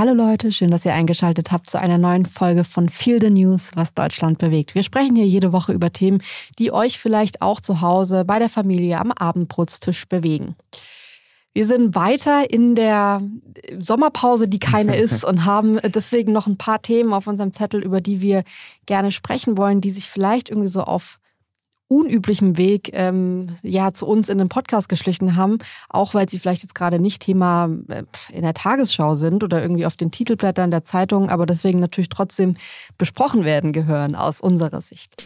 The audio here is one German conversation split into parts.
Hallo Leute, schön, dass ihr eingeschaltet habt zu einer neuen Folge von Feel the News, was Deutschland bewegt. Wir sprechen hier jede Woche über Themen, die euch vielleicht auch zu Hause bei der Familie am Abendbrotstisch bewegen. Wir sind weiter in der Sommerpause, die keine ist, und haben deswegen noch ein paar Themen auf unserem Zettel, über die wir gerne sprechen wollen, die sich vielleicht irgendwie so auf unüblichem Weg ähm, ja zu uns in den Podcast geschlichen haben, auch weil sie vielleicht jetzt gerade nicht Thema äh, in der Tagesschau sind oder irgendwie auf den Titelblättern der Zeitung, aber deswegen natürlich trotzdem besprochen werden gehören aus unserer Sicht.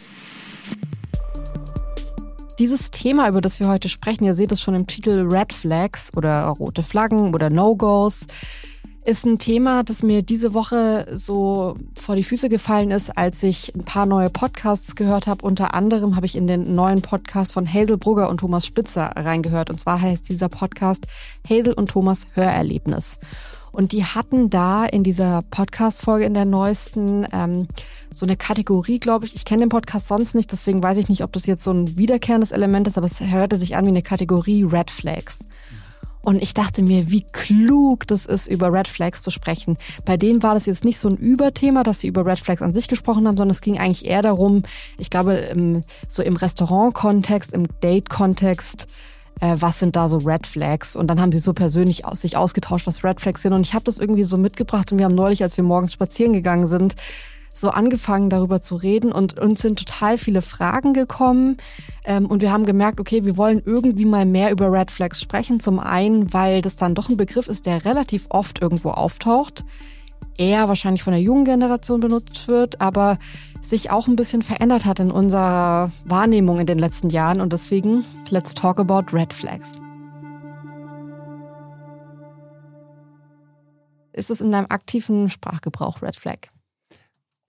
Dieses Thema, über das wir heute sprechen, ihr seht es schon im Titel Red Flags oder rote Flaggen oder No-Gos, ist ein Thema, das mir diese Woche so vor die Füße gefallen ist, als ich ein paar neue Podcasts gehört habe. Unter anderem habe ich in den neuen Podcast von Hazel Brugger und Thomas Spitzer reingehört. Und zwar heißt dieser Podcast Hazel und Thomas Hörerlebnis. Und die hatten da in dieser Podcast-Folge in der neuesten ähm, so eine Kategorie, glaube ich. Ich kenne den Podcast sonst nicht, deswegen weiß ich nicht, ob das jetzt so ein wiederkehrendes Element ist, aber es hörte sich an wie eine Kategorie Red Flags. Und ich dachte mir, wie klug das ist, über Red Flags zu sprechen. Bei denen war das jetzt nicht so ein Überthema, dass sie über Red Flags an sich gesprochen haben, sondern es ging eigentlich eher darum, ich glaube, so im Restaurant-Kontext, im Date-Kontext, äh, was sind da so Red Flags? Und dann haben sie so persönlich aus, sich ausgetauscht, was Red Flags sind. Und ich habe das irgendwie so mitgebracht und wir haben neulich, als wir morgens spazieren gegangen sind, so angefangen darüber zu reden und uns sind total viele Fragen gekommen ähm, und wir haben gemerkt, okay, wir wollen irgendwie mal mehr über Red Flags sprechen. Zum einen, weil das dann doch ein Begriff ist, der relativ oft irgendwo auftaucht, eher wahrscheinlich von der jungen Generation benutzt wird, aber sich auch ein bisschen verändert hat in unserer Wahrnehmung in den letzten Jahren und deswegen let's talk about Red Flags. Ist es in deinem aktiven Sprachgebrauch Red Flag?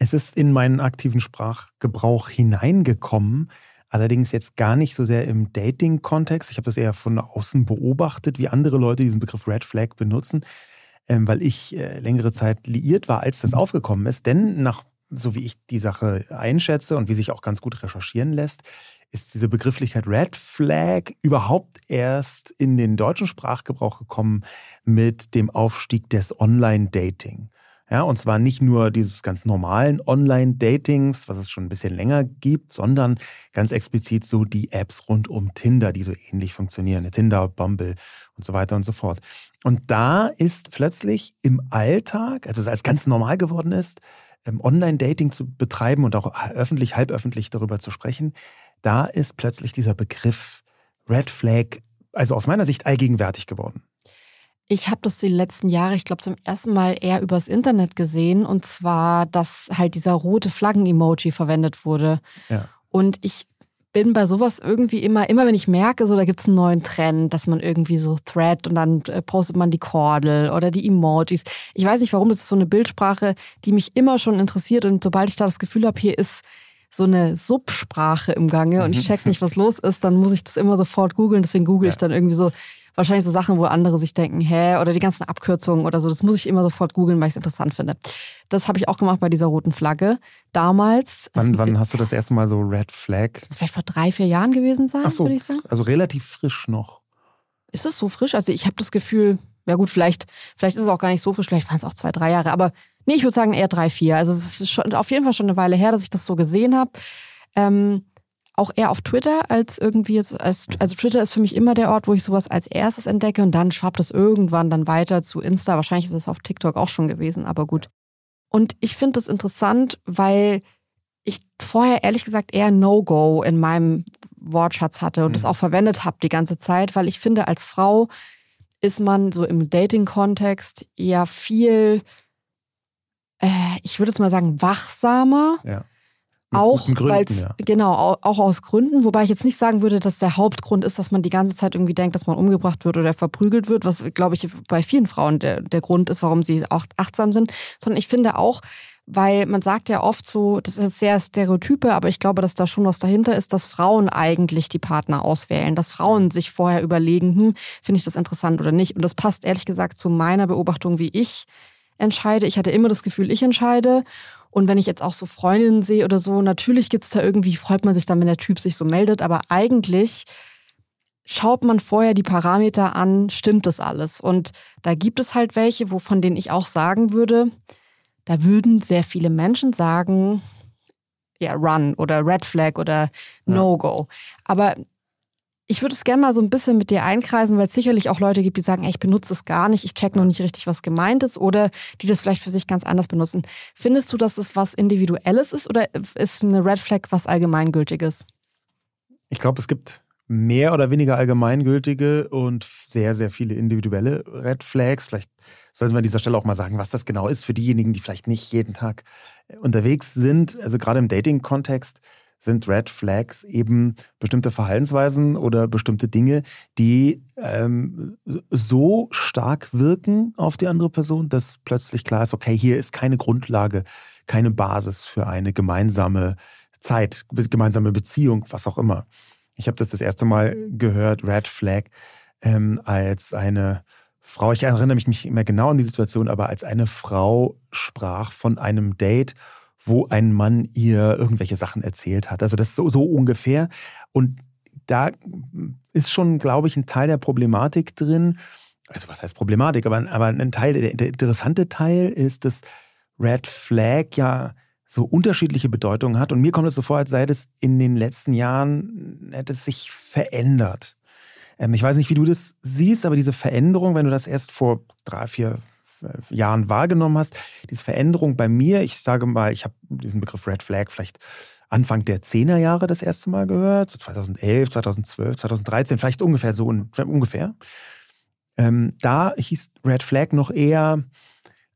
Es ist in meinen aktiven Sprachgebrauch hineingekommen, allerdings jetzt gar nicht so sehr im Dating-Kontext. Ich habe das eher von außen beobachtet, wie andere Leute diesen Begriff Red Flag benutzen, ähm, weil ich äh, längere Zeit liiert war, als das aufgekommen ist. Denn nach, so wie ich die Sache einschätze und wie sich auch ganz gut recherchieren lässt, ist diese Begrifflichkeit Red Flag überhaupt erst in den deutschen Sprachgebrauch gekommen mit dem Aufstieg des Online-Dating. Ja, und zwar nicht nur dieses ganz normalen Online-Datings, was es schon ein bisschen länger gibt, sondern ganz explizit so die Apps rund um Tinder, die so ähnlich funktionieren. Tinder, Bumble und so weiter und so fort. Und da ist plötzlich im Alltag, also als ganz normal geworden ist, ähm, Online-Dating zu betreiben und auch öffentlich, halböffentlich darüber zu sprechen, da ist plötzlich dieser Begriff Red Flag, also aus meiner Sicht allgegenwärtig geworden. Ich habe das die letzten Jahre, ich glaube, zum ersten Mal eher übers Internet gesehen. Und zwar, dass halt dieser rote Flaggen-Emoji verwendet wurde. Ja. Und ich bin bei sowas irgendwie immer, immer wenn ich merke, so da gibt es einen neuen Trend, dass man irgendwie so Thread und dann äh, postet man die Kordel oder die Emojis. Ich weiß nicht warum, das ist so eine Bildsprache, die mich immer schon interessiert. Und sobald ich da das Gefühl habe, hier ist so eine Subsprache im Gange und ich mhm. check nicht, was los ist, dann muss ich das immer sofort googeln. Deswegen google ja. ich dann irgendwie so wahrscheinlich so Sachen, wo andere sich denken, hä, oder die ganzen Abkürzungen oder so. Das muss ich immer sofort googeln, weil ich es interessant finde. Das habe ich auch gemacht bei dieser roten Flagge. Damals. Wann, wann hast du das erste Mal so Red Flag? Das vielleicht vor drei, vier Jahren gewesen sein, so, würde ich sagen. Also relativ frisch noch. Ist es so frisch? Also ich habe das Gefühl, ja gut, vielleicht, vielleicht ist es auch gar nicht so frisch, vielleicht waren es auch zwei, drei Jahre, aber nee, ich würde sagen eher drei, vier. Also es ist schon auf jeden Fall schon eine Weile her, dass ich das so gesehen habe. Ähm, auch eher auf Twitter als irgendwie jetzt, als, also Twitter ist für mich immer der Ort, wo ich sowas als erstes entdecke und dann schwappt es irgendwann dann weiter zu Insta. Wahrscheinlich ist es auf TikTok auch schon gewesen, aber gut. Und ich finde das interessant, weil ich vorher ehrlich gesagt eher No-Go in meinem Wortschatz hatte und mhm. das auch verwendet habe die ganze Zeit, weil ich finde, als Frau ist man so im Dating-Kontext ja viel, äh, ich würde es mal sagen, wachsamer. Ja auch, weil ja. genau, auch aus Gründen, wobei ich jetzt nicht sagen würde, dass der Hauptgrund ist, dass man die ganze Zeit irgendwie denkt, dass man umgebracht wird oder verprügelt wird, was, glaube ich, bei vielen Frauen der, der Grund ist, warum sie auch achtsam sind, sondern ich finde auch, weil man sagt ja oft so, das ist sehr Stereotype, aber ich glaube, dass da schon was dahinter ist, dass Frauen eigentlich die Partner auswählen, dass Frauen sich vorher überlegen, hm, finde ich das interessant oder nicht. Und das passt ehrlich gesagt zu meiner Beobachtung, wie ich entscheide. Ich hatte immer das Gefühl, ich entscheide. Und wenn ich jetzt auch so Freundinnen sehe oder so, natürlich gibt es da irgendwie, freut man sich dann, wenn der Typ sich so meldet, aber eigentlich schaut man vorher die Parameter an, stimmt das alles? Und da gibt es halt welche, wovon denen ich auch sagen würde, da würden sehr viele Menschen sagen, ja, Run oder Red Flag oder No-Go. Aber ich würde es gerne mal so ein bisschen mit dir einkreisen, weil es sicherlich auch Leute gibt, die sagen, ey, ich benutze es gar nicht, ich check noch nicht richtig, was gemeint ist, oder die das vielleicht für sich ganz anders benutzen. Findest du, dass es was Individuelles ist oder ist eine Red Flag was Allgemeingültiges? Ich glaube, es gibt mehr oder weniger allgemeingültige und sehr, sehr viele individuelle Red Flags. Vielleicht sollten wir an dieser Stelle auch mal sagen, was das genau ist für diejenigen, die vielleicht nicht jeden Tag unterwegs sind. Also gerade im Dating-Kontext sind Red Flags eben bestimmte Verhaltensweisen oder bestimmte Dinge, die ähm, so stark wirken auf die andere Person, dass plötzlich klar ist, okay, hier ist keine Grundlage, keine Basis für eine gemeinsame Zeit, gemeinsame Beziehung, was auch immer. Ich habe das das erste Mal gehört, Red Flag, ähm, als eine Frau, ich erinnere mich nicht mehr genau an die Situation, aber als eine Frau sprach von einem Date, wo ein Mann ihr irgendwelche Sachen erzählt hat. Also das ist so, so ungefähr. Und da ist schon, glaube ich, ein Teil der Problematik drin. Also was heißt Problematik? Aber, aber ein Teil, der, der interessante Teil ist, dass Red Flag ja so unterschiedliche Bedeutungen hat. Und mir kommt es so vor, als sei es in den letzten Jahren, hätte es sich verändert. Ähm, ich weiß nicht, wie du das siehst, aber diese Veränderung, wenn du das erst vor drei, vier Jahren wahrgenommen hast, diese Veränderung bei mir, ich sage mal, ich habe diesen Begriff Red Flag vielleicht Anfang der 10er Jahre das erste Mal gehört, so 2011, 2012, 2013, vielleicht ungefähr so ungefähr. Ähm, da hieß Red Flag noch eher,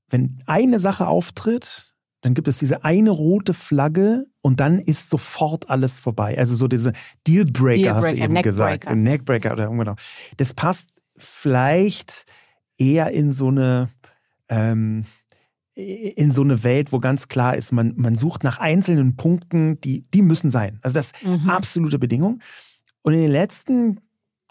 wenn eine Sache auftritt, dann gibt es diese eine rote Flagge und dann ist sofort alles vorbei. Also so diese Dealbreaker, Dealbreaker hast du eben Neckbreaker. gesagt. Neckbreaker oder genau. Das passt vielleicht eher in so eine ähm, in so eine Welt, wo ganz klar ist, man, man sucht nach einzelnen Punkten, die, die müssen sein. Also das ist mhm. absolute Bedingung. Und in den letzten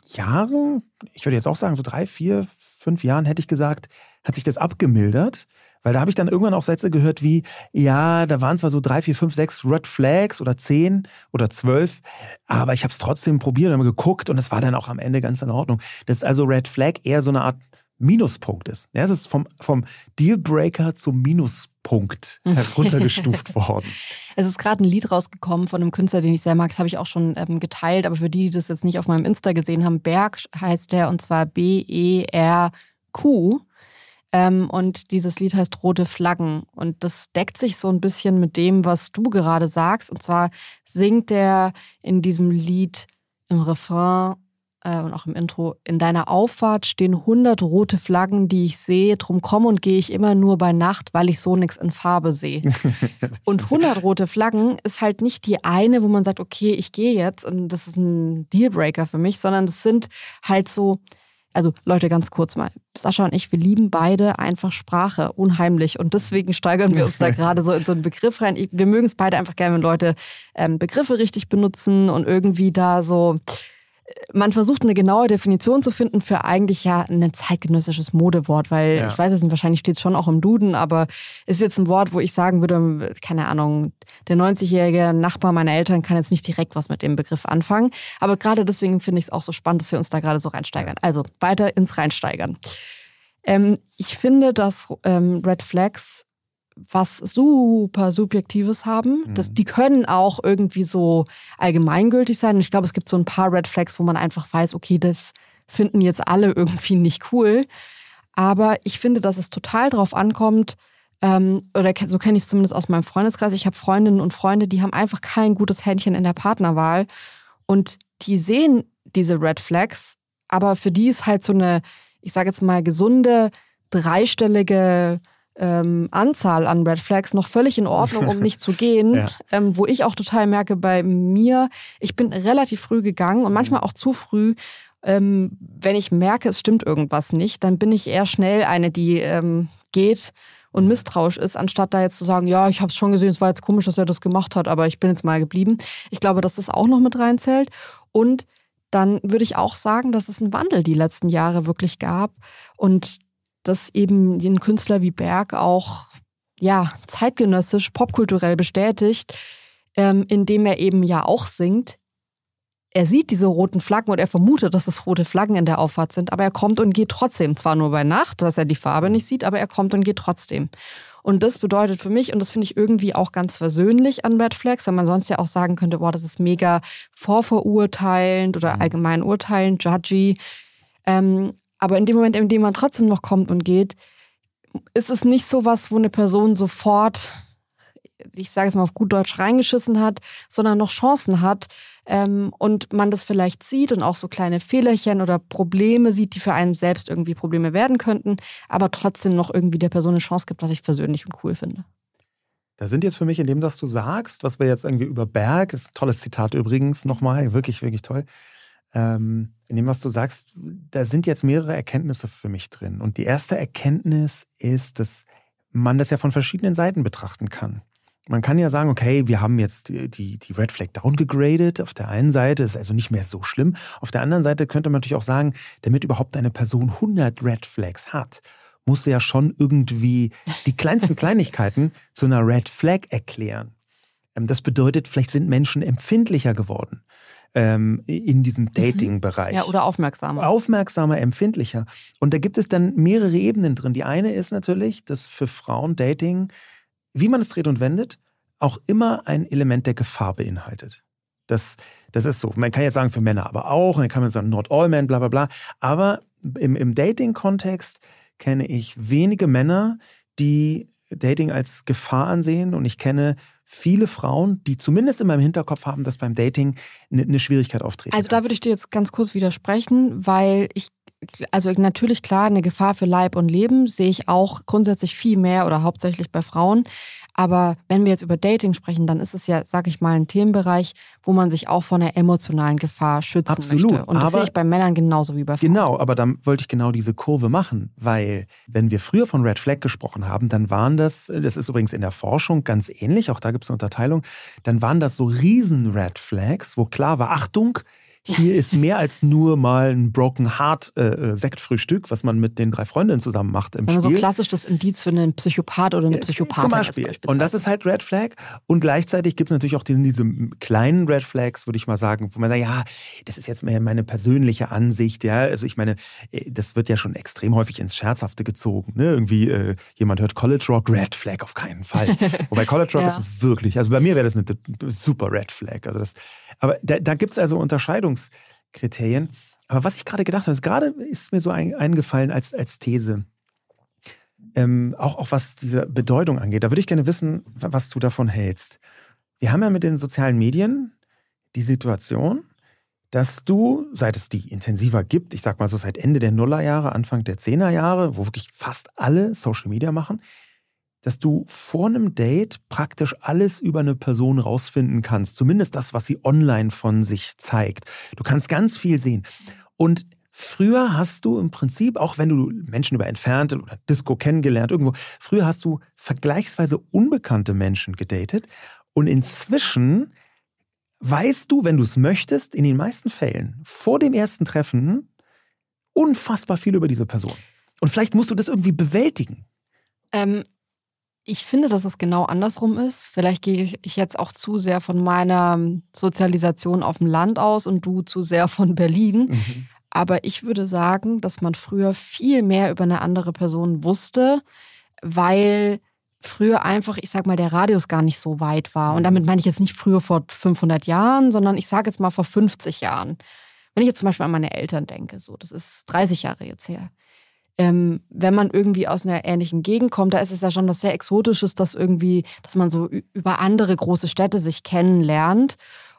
Jahren, ich würde jetzt auch sagen, so drei, vier, fünf Jahren hätte ich gesagt, hat sich das abgemildert. Weil da habe ich dann irgendwann auch Sätze gehört wie, ja, da waren zwar so drei, vier, fünf, sechs Red Flags oder zehn oder zwölf, aber ich habe es trotzdem probiert und geguckt und es war dann auch am Ende ganz in Ordnung. Das ist also Red Flag eher so eine Art Minuspunkt ist. Ja, es ist vom, vom Dealbreaker zum Minuspunkt heruntergestuft worden. Es ist gerade ein Lied rausgekommen von einem Künstler, den ich sehr mag. Das habe ich auch schon ähm, geteilt, aber für die, die das jetzt nicht auf meinem Insta gesehen haben, Berg heißt der und zwar B-E-R-Q. Ähm, und dieses Lied heißt Rote Flaggen. Und das deckt sich so ein bisschen mit dem, was du gerade sagst. Und zwar singt er in diesem Lied im Refrain äh, und auch im Intro, in deiner Auffahrt stehen 100 rote Flaggen, die ich sehe. Drum komme und gehe ich immer nur bei Nacht, weil ich so nichts in Farbe sehe. und 100 rote Flaggen ist halt nicht die eine, wo man sagt, okay, ich gehe jetzt und das ist ein Dealbreaker für mich, sondern das sind halt so also Leute, ganz kurz mal. Sascha und ich, wir lieben beide einfach Sprache unheimlich und deswegen steigern wir uns da gerade so in so einen Begriff rein. Wir mögen es beide einfach gerne, wenn Leute ähm, Begriffe richtig benutzen und irgendwie da so man versucht eine genaue Definition zu finden für eigentlich ja ein zeitgenössisches Modewort, weil ja. ich weiß es nicht, wahrscheinlich steht es schon auch im Duden, aber ist jetzt ein Wort, wo ich sagen würde, keine Ahnung, der 90-jährige Nachbar meiner Eltern kann jetzt nicht direkt was mit dem Begriff anfangen. Aber gerade deswegen finde ich es auch so spannend, dass wir uns da gerade so reinsteigern. Also weiter ins Reinsteigern. Ähm, ich finde, dass ähm, Red Flags was super Subjektives haben. Mhm. Das, die können auch irgendwie so allgemeingültig sein. Und ich glaube, es gibt so ein paar Red Flags, wo man einfach weiß, okay, das finden jetzt alle irgendwie nicht cool. Aber ich finde, dass es total drauf ankommt, ähm, oder so kenne ich es zumindest aus meinem Freundeskreis. Ich habe Freundinnen und Freunde, die haben einfach kein gutes Händchen in der Partnerwahl. Und die sehen diese Red Flags, aber für die ist halt so eine, ich sage jetzt mal, gesunde, dreistellige ähm, Anzahl an Red Flags noch völlig in Ordnung, um nicht zu gehen. ja. ähm, wo ich auch total merke bei mir, ich bin relativ früh gegangen und manchmal auch zu früh. Ähm, wenn ich merke, es stimmt irgendwas nicht, dann bin ich eher schnell eine, die ähm, geht und misstrauisch ist, anstatt da jetzt zu sagen, ja, ich habe es schon gesehen, es war jetzt komisch, dass er das gemacht hat, aber ich bin jetzt mal geblieben. Ich glaube, dass das auch noch mit reinzählt. Und dann würde ich auch sagen, dass es einen Wandel die letzten Jahre wirklich gab und dass eben ein Künstler wie Berg auch ja, zeitgenössisch, popkulturell bestätigt, ähm, indem er eben ja auch singt, er sieht diese roten Flaggen und er vermutet, dass es rote Flaggen in der Auffahrt sind, aber er kommt und geht trotzdem. Zwar nur bei Nacht, dass er die Farbe nicht sieht, aber er kommt und geht trotzdem. Und das bedeutet für mich, und das finde ich irgendwie auch ganz versöhnlich an Red Flags, weil man sonst ja auch sagen könnte, boah, das ist mega vorverurteilend oder mhm. allgemein urteilend, judgy. Ähm, aber in dem Moment, in dem man trotzdem noch kommt und geht, ist es nicht so was, wo eine Person sofort, ich sage es mal auf gut Deutsch, reingeschissen hat, sondern noch Chancen hat ähm, und man das vielleicht sieht und auch so kleine Fehlerchen oder Probleme sieht, die für einen selbst irgendwie Probleme werden könnten, aber trotzdem noch irgendwie der Person eine Chance gibt, was ich persönlich und cool finde. Da sind jetzt für mich in dem, was du sagst, was wir jetzt irgendwie über Berg, ist ein tolles Zitat übrigens nochmal, wirklich, wirklich toll. Ähm, in dem, was du sagst, da sind jetzt mehrere Erkenntnisse für mich drin. Und die erste Erkenntnis ist, dass man das ja von verschiedenen Seiten betrachten kann. Man kann ja sagen, okay, wir haben jetzt die, die Red Flag downgegradet. Auf der einen Seite ist also nicht mehr so schlimm. Auf der anderen Seite könnte man natürlich auch sagen, damit überhaupt eine Person 100 Red Flags hat, muss sie ja schon irgendwie die kleinsten Kleinigkeiten zu einer Red Flag erklären. Ähm, das bedeutet, vielleicht sind Menschen empfindlicher geworden ähm, in diesem mhm. Dating-Bereich. Ja, oder aufmerksamer. Aufmerksamer, empfindlicher. Und da gibt es dann mehrere Ebenen drin. Die eine ist natürlich, dass für Frauen Dating, wie man es dreht und wendet, auch immer ein Element der Gefahr beinhaltet. Das, das ist so. Man kann jetzt sagen, für Männer aber auch. Und dann kann man sagen, not all men, bla bla bla. Aber im, im Dating-Kontext kenne ich wenige Männer, die Dating als Gefahr ansehen. Und ich kenne viele Frauen, die zumindest in meinem Hinterkopf haben, dass beim Dating eine, eine Schwierigkeit auftreten. Also da würde ich dir jetzt ganz kurz widersprechen, weil ich also natürlich klar, eine Gefahr für Leib und Leben sehe ich auch grundsätzlich viel mehr oder hauptsächlich bei Frauen. Aber wenn wir jetzt über Dating sprechen, dann ist es ja, sag ich mal, ein Themenbereich, wo man sich auch vor einer emotionalen Gefahr schützen Absolut, möchte. Und das sehe ich bei Männern genauso wie bei Frauen. Genau, aber dann wollte ich genau diese Kurve machen, weil wenn wir früher von Red Flag gesprochen haben, dann waren das, das ist übrigens in der Forschung ganz ähnlich, auch da gibt es eine Unterteilung, dann waren das so riesen Red Flags, wo klar war, Achtung, hier ist mehr als nur mal ein Broken Heart äh, äh, Sektfrühstück, was man mit den drei Freundinnen zusammen macht im also Spiel. So klassisch das Indiz für einen Psychopath oder eine Psychopathin. Zum Beispiel. Und das ist halt Red Flag. Und gleichzeitig gibt es natürlich auch diese, diese kleinen Red Flags, würde ich mal sagen, wo man sagt, ja, das ist jetzt meine persönliche Ansicht. Ja, also ich meine, äh, das wird ja schon extrem häufig ins Scherzhafte gezogen. Ne? Irgendwie äh, jemand hört College Rock, Red Flag auf keinen Fall. Wobei College Rock ja. ist wirklich, also bei mir wäre das eine super Red Flag. Also das, aber da, da gibt es also Unterscheidungen. Entscheidungskriterien. Aber was ich gerade gedacht habe, ist, gerade ist mir so ein, eingefallen als, als These, ähm, auch, auch was diese Bedeutung angeht. Da würde ich gerne wissen, was du davon hältst. Wir haben ja mit den sozialen Medien die Situation, dass du, seit es die intensiver gibt, ich sag mal so seit Ende der Nullerjahre, Anfang der Zehnerjahre, wo wirklich fast alle Social Media machen, dass du vor einem Date praktisch alles über eine Person rausfinden kannst. Zumindest das, was sie online von sich zeigt. Du kannst ganz viel sehen. Und früher hast du im Prinzip, auch wenn du Menschen über entfernte oder Disco kennengelernt, irgendwo, früher hast du vergleichsweise unbekannte Menschen gedatet. Und inzwischen weißt du, wenn du es möchtest, in den meisten Fällen vor dem ersten Treffen unfassbar viel über diese Person. Und vielleicht musst du das irgendwie bewältigen. Ähm, ich finde, dass es genau andersrum ist. Vielleicht gehe ich jetzt auch zu sehr von meiner Sozialisation auf dem Land aus und du zu sehr von Berlin. Mhm. Aber ich würde sagen, dass man früher viel mehr über eine andere Person wusste, weil früher einfach, ich sag mal, der Radius gar nicht so weit war. Und damit meine ich jetzt nicht früher vor 500 Jahren, sondern ich sage jetzt mal vor 50 Jahren. Wenn ich jetzt zum Beispiel an meine Eltern denke, so, das ist 30 Jahre jetzt her ähm, wenn man irgendwie aus einer ähnlichen Gegend kommt, da ist es ja schon was sehr Exotisches, dass irgendwie, dass man so über andere große Städte sich kennenlernt.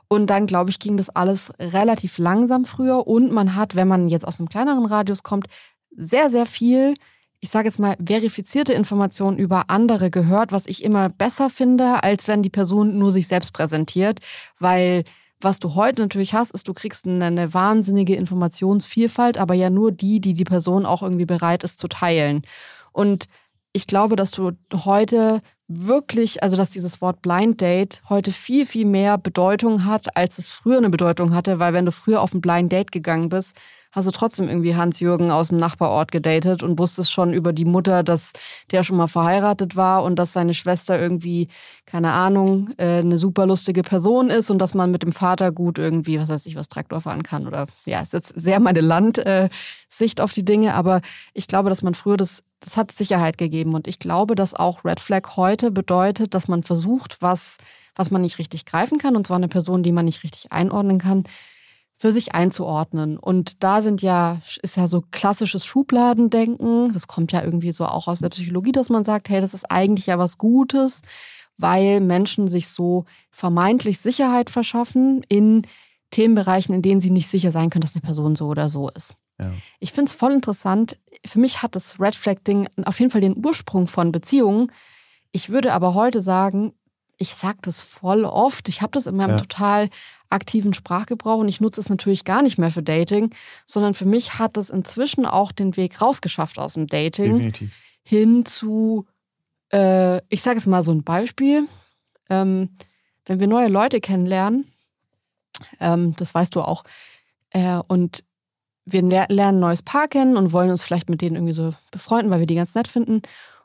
Und dann, glaube ich, ging das alles relativ langsam früher. Und man hat, wenn man jetzt aus einem kleineren Radius kommt, sehr, sehr viel, ich sage jetzt mal, verifizierte Informationen über andere gehört, was ich immer besser finde, als wenn die Person nur sich selbst präsentiert. Weil was du heute natürlich hast, ist, du kriegst eine, eine, wahnsinnige Informationsvielfalt, aber ja nur die, die die Person auch irgendwie bereit ist zu teilen. Und ich glaube, dass du heute wirklich, also dass dieses Wort Blind Date heute viel, viel mehr Bedeutung hat, als es früher eine Bedeutung hatte, weil wenn du früher auf ein Blind Date gegangen bist, hast du trotzdem irgendwie Hans-Jürgen aus dem Nachbarort gedatet und wusstest schon über die Mutter, dass der schon mal verheiratet war und dass seine Schwester irgendwie, keine Ahnung, äh, eine super lustige Person ist und dass man mit dem Vater gut irgendwie, was weiß ich, was Traktor fahren kann oder ja, ist jetzt sehr meine Landsicht äh, auf die Dinge, aber ich glaube, dass man früher das, das hat Sicherheit gegeben. Und ich glaube, dass auch Red Flag heute bedeutet, dass man versucht, was was man nicht richtig greifen kann, und zwar eine Person, die man nicht richtig einordnen kann, für sich einzuordnen. Und da sind ja, ist ja so klassisches Schubladendenken. Das kommt ja irgendwie so auch aus der Psychologie, dass man sagt, hey, das ist eigentlich ja was Gutes, weil Menschen sich so vermeintlich Sicherheit verschaffen in Themenbereichen, in denen sie nicht sicher sein können, dass eine Person so oder so ist. Ja. Ich finde es voll interessant. Für mich hat das Red Flag-Ding auf jeden Fall den Ursprung von Beziehungen. Ich würde aber heute sagen, ich sage das voll oft. Ich habe das in meinem ja. total aktiven Sprachgebrauch und ich nutze es natürlich gar nicht mehr für Dating, sondern für mich hat es inzwischen auch den Weg rausgeschafft aus dem Dating Definitiv. hin zu, äh, ich sage es mal so ein Beispiel, ähm, wenn wir neue Leute kennenlernen, ähm, das weißt du auch, äh, und wir lernen ein neues Paar kennen und wollen uns vielleicht mit denen irgendwie so befreunden, weil wir die ganz nett finden.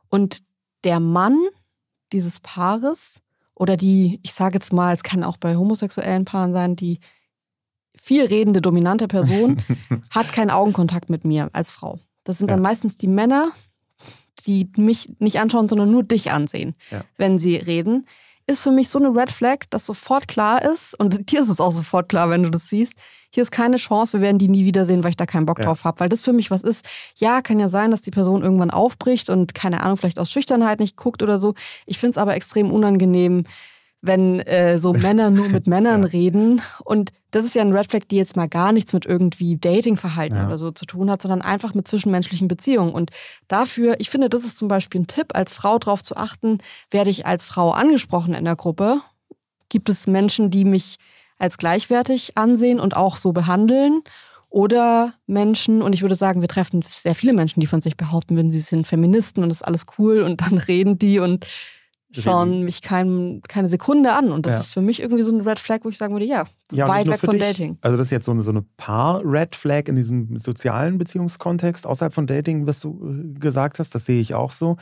Und der Mann dieses Paares oder die, ich sage jetzt mal, es kann auch bei homosexuellen Paaren sein, die viel redende, dominante Person hat keinen Augenkontakt mit mir als Frau. Das sind ja. dann meistens die Männer, die mich nicht anschauen, sondern nur dich ansehen, ja. wenn sie reden. Ist für mich so eine Red Flag, dass sofort klar ist, und dir ist es auch sofort klar, wenn du das siehst, hier ist keine Chance, wir werden die nie wiedersehen, weil ich da keinen Bock ja. drauf habe. Weil das für mich was ist. Ja, kann ja sein, dass die Person irgendwann aufbricht und keine Ahnung, vielleicht aus Schüchternheit nicht guckt oder so. Ich finde es aber extrem unangenehm, wenn äh, so Männer nur mit Männern ja. reden. Und das ist ja ein Red Flag, die jetzt mal gar nichts mit irgendwie Datingverhalten ja. oder so zu tun hat, sondern einfach mit zwischenmenschlichen Beziehungen. Und dafür, ich finde, das ist zum Beispiel ein Tipp, als Frau darauf zu achten, werde ich als Frau angesprochen in der Gruppe? Gibt es Menschen, die mich als gleichwertig ansehen und auch so behandeln. Oder Menschen, und ich würde sagen, wir treffen sehr viele Menschen, die von sich behaupten würden, sie sind Feministen und das ist alles cool und dann reden die und schauen reden. mich kein, keine Sekunde an. Und das ja. ist für mich irgendwie so ein Red Flag, wo ich sagen würde, ja, ja weit weg von dich. Dating. Also das ist jetzt so eine, so eine Paar-Red Flag in diesem sozialen Beziehungskontext, außerhalb von Dating, was du äh, gesagt hast, das sehe ich auch so.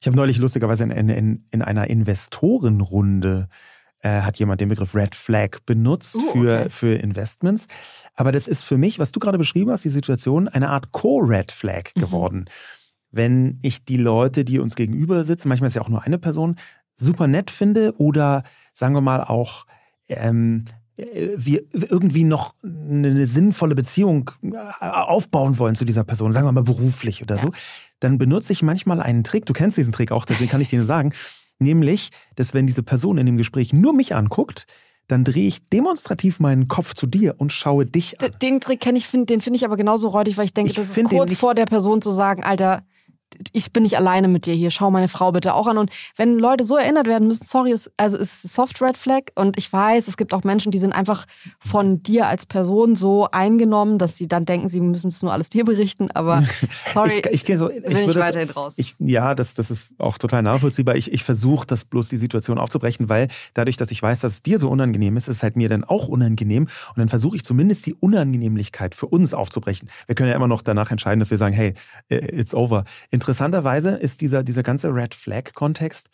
Ich habe neulich lustigerweise in, in, in einer Investorenrunde äh, hat jemand den Begriff Red Flag benutzt uh, für, okay. für Investments. Aber das ist für mich, was du gerade beschrieben hast, die Situation, eine Art Co-Red Flag mhm. geworden. Wenn ich die Leute, die uns gegenüber sitzen, manchmal ist ja auch nur eine Person, super nett finde oder sagen wir mal auch ähm, wir irgendwie noch eine sinnvolle Beziehung äh, aufbauen wollen zu dieser Person, sagen wir mal beruflich oder ja. so, dann benutze ich manchmal einen Trick. Du kennst diesen Trick auch, deswegen kann ich dir sagen. Nämlich, dass wenn diese Person in dem Gespräch nur mich anguckt, dann drehe ich demonstrativ meinen Kopf zu dir und schaue dich an. Den Trick kenne ich, den finde ich aber genauso räudig, weil ich denke, ich das ist kurz vor der Person zu sagen, Alter, ich bin nicht alleine mit dir hier, schau meine Frau bitte auch an. Und wenn Leute so erinnert werden müssen, sorry, es, also ist Soft Red Flag. Und ich weiß, es gibt auch Menschen, die sind einfach von dir als Person so eingenommen, dass sie dann denken, sie müssen es nur alles dir berichten. Aber sorry, ich, ich, so, ich bin ich weiterhin raus. Ich, ja, das, das ist auch total nachvollziehbar. Ich, ich versuche das bloß die Situation aufzubrechen, weil dadurch, dass ich weiß, dass es dir so unangenehm ist, ist es halt mir dann auch unangenehm. Und dann versuche ich zumindest die Unangenehmlichkeit für uns aufzubrechen. Wir können ja immer noch danach entscheiden, dass wir sagen, hey, it's over interessanterweise ist dieser, dieser ganze Red Flag-Kontext,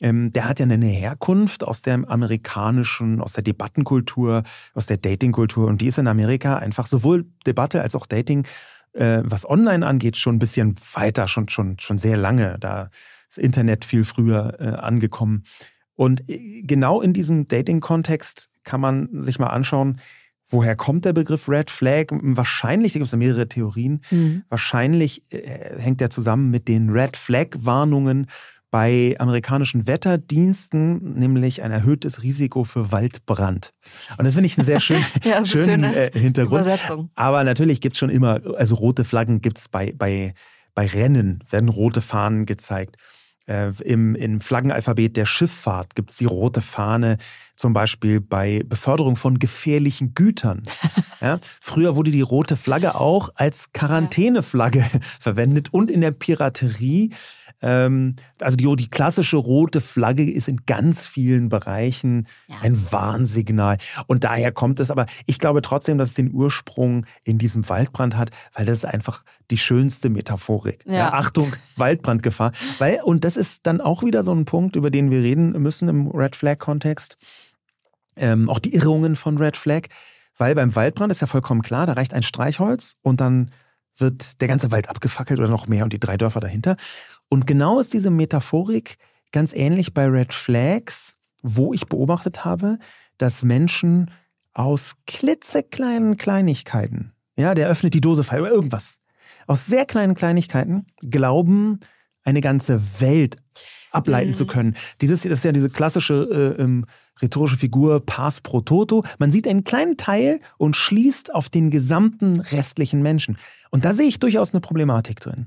ähm, der hat ja eine Herkunft aus der amerikanischen, aus der Debattenkultur, aus der Datingkultur. Und die ist in Amerika einfach sowohl Debatte als auch Dating, äh, was online angeht, schon ein bisschen weiter, schon, schon, schon sehr lange. Da ist Internet viel früher äh, angekommen. Und äh, genau in diesem Dating-Kontext kann man sich mal anschauen, Woher kommt der Begriff Red Flag? Wahrscheinlich, da gibt es mehrere Theorien, mhm. wahrscheinlich äh, hängt er zusammen mit den Red Flag-Warnungen bei amerikanischen Wetterdiensten, nämlich ein erhöhtes Risiko für Waldbrand. Und das finde ich einen sehr schön, ja, schönen äh, Hintergrund. Aber natürlich gibt es schon immer, also rote Flaggen gibt es bei, bei, bei Rennen, werden rote Fahnen gezeigt. Äh, im, Im Flaggenalphabet der Schifffahrt gibt es die rote Fahne, zum Beispiel bei Beförderung von gefährlichen Gütern. Ja, früher wurde die rote Flagge auch als Quarantäneflagge verwendet und in der Piraterie. Ähm, also die, die, klassische rote Flagge ist in ganz vielen Bereichen ja. ein Warnsignal. Und daher kommt es. Aber ich glaube trotzdem, dass es den Ursprung in diesem Waldbrand hat, weil das ist einfach die schönste Metaphorik. Ja. Ja, Achtung, Waldbrandgefahr. Weil, und das ist dann auch wieder so ein Punkt, über den wir reden müssen im Red Flag-Kontext ähm, auch die Irrungen von Red Flag, weil beim Waldbrand ist ja vollkommen klar, da reicht ein Streichholz und dann wird der ganze Wald abgefackelt oder noch mehr und die drei Dörfer dahinter. Und genau ist diese Metaphorik ganz ähnlich bei Red Flags, wo ich beobachtet habe, dass Menschen aus klitzekleinen Kleinigkeiten, ja, der öffnet die Dose frei oder irgendwas, aus sehr kleinen Kleinigkeiten glauben, eine ganze Welt ableiten mhm. zu können. Dieses, das ist ja diese klassische äh, ähm, rhetorische Figur Pars pro Toto. Man sieht einen kleinen Teil und schließt auf den gesamten restlichen Menschen. Und da sehe ich durchaus eine Problematik drin.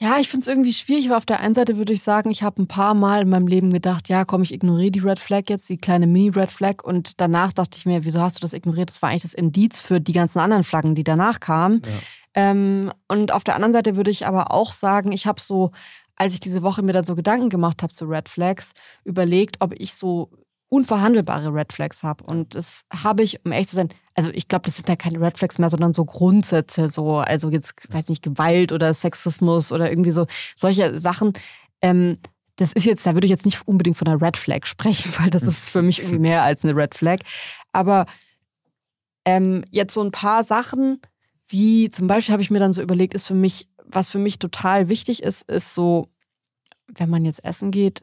Ja, ich finde es irgendwie schwierig, aber auf der einen Seite würde ich sagen, ich habe ein paar Mal in meinem Leben gedacht, ja, komm, ich ignoriere die Red Flag jetzt, die kleine Mini-Red Flag. Und danach dachte ich mir, wieso hast du das ignoriert? Das war eigentlich das Indiz für die ganzen anderen Flaggen, die danach kamen. Ja. Ähm, und auf der anderen Seite würde ich aber auch sagen, ich habe so, als ich diese Woche mir dann so Gedanken gemacht habe zu Red Flags, überlegt, ob ich so unverhandelbare Red Flags habe. Und das habe ich, um ehrlich zu sein, also ich glaube, das sind ja keine Red Flags mehr, sondern so Grundsätze, so, also jetzt, weiß nicht, Gewalt oder Sexismus oder irgendwie so solche Sachen. Ähm, das ist jetzt, da würde ich jetzt nicht unbedingt von einer Red Flag sprechen, weil das ist für mich irgendwie mehr als eine Red Flag. Aber ähm, jetzt so ein paar Sachen, wie zum Beispiel habe ich mir dann so überlegt, ist für mich, was für mich total wichtig ist, ist so, wenn man jetzt essen geht,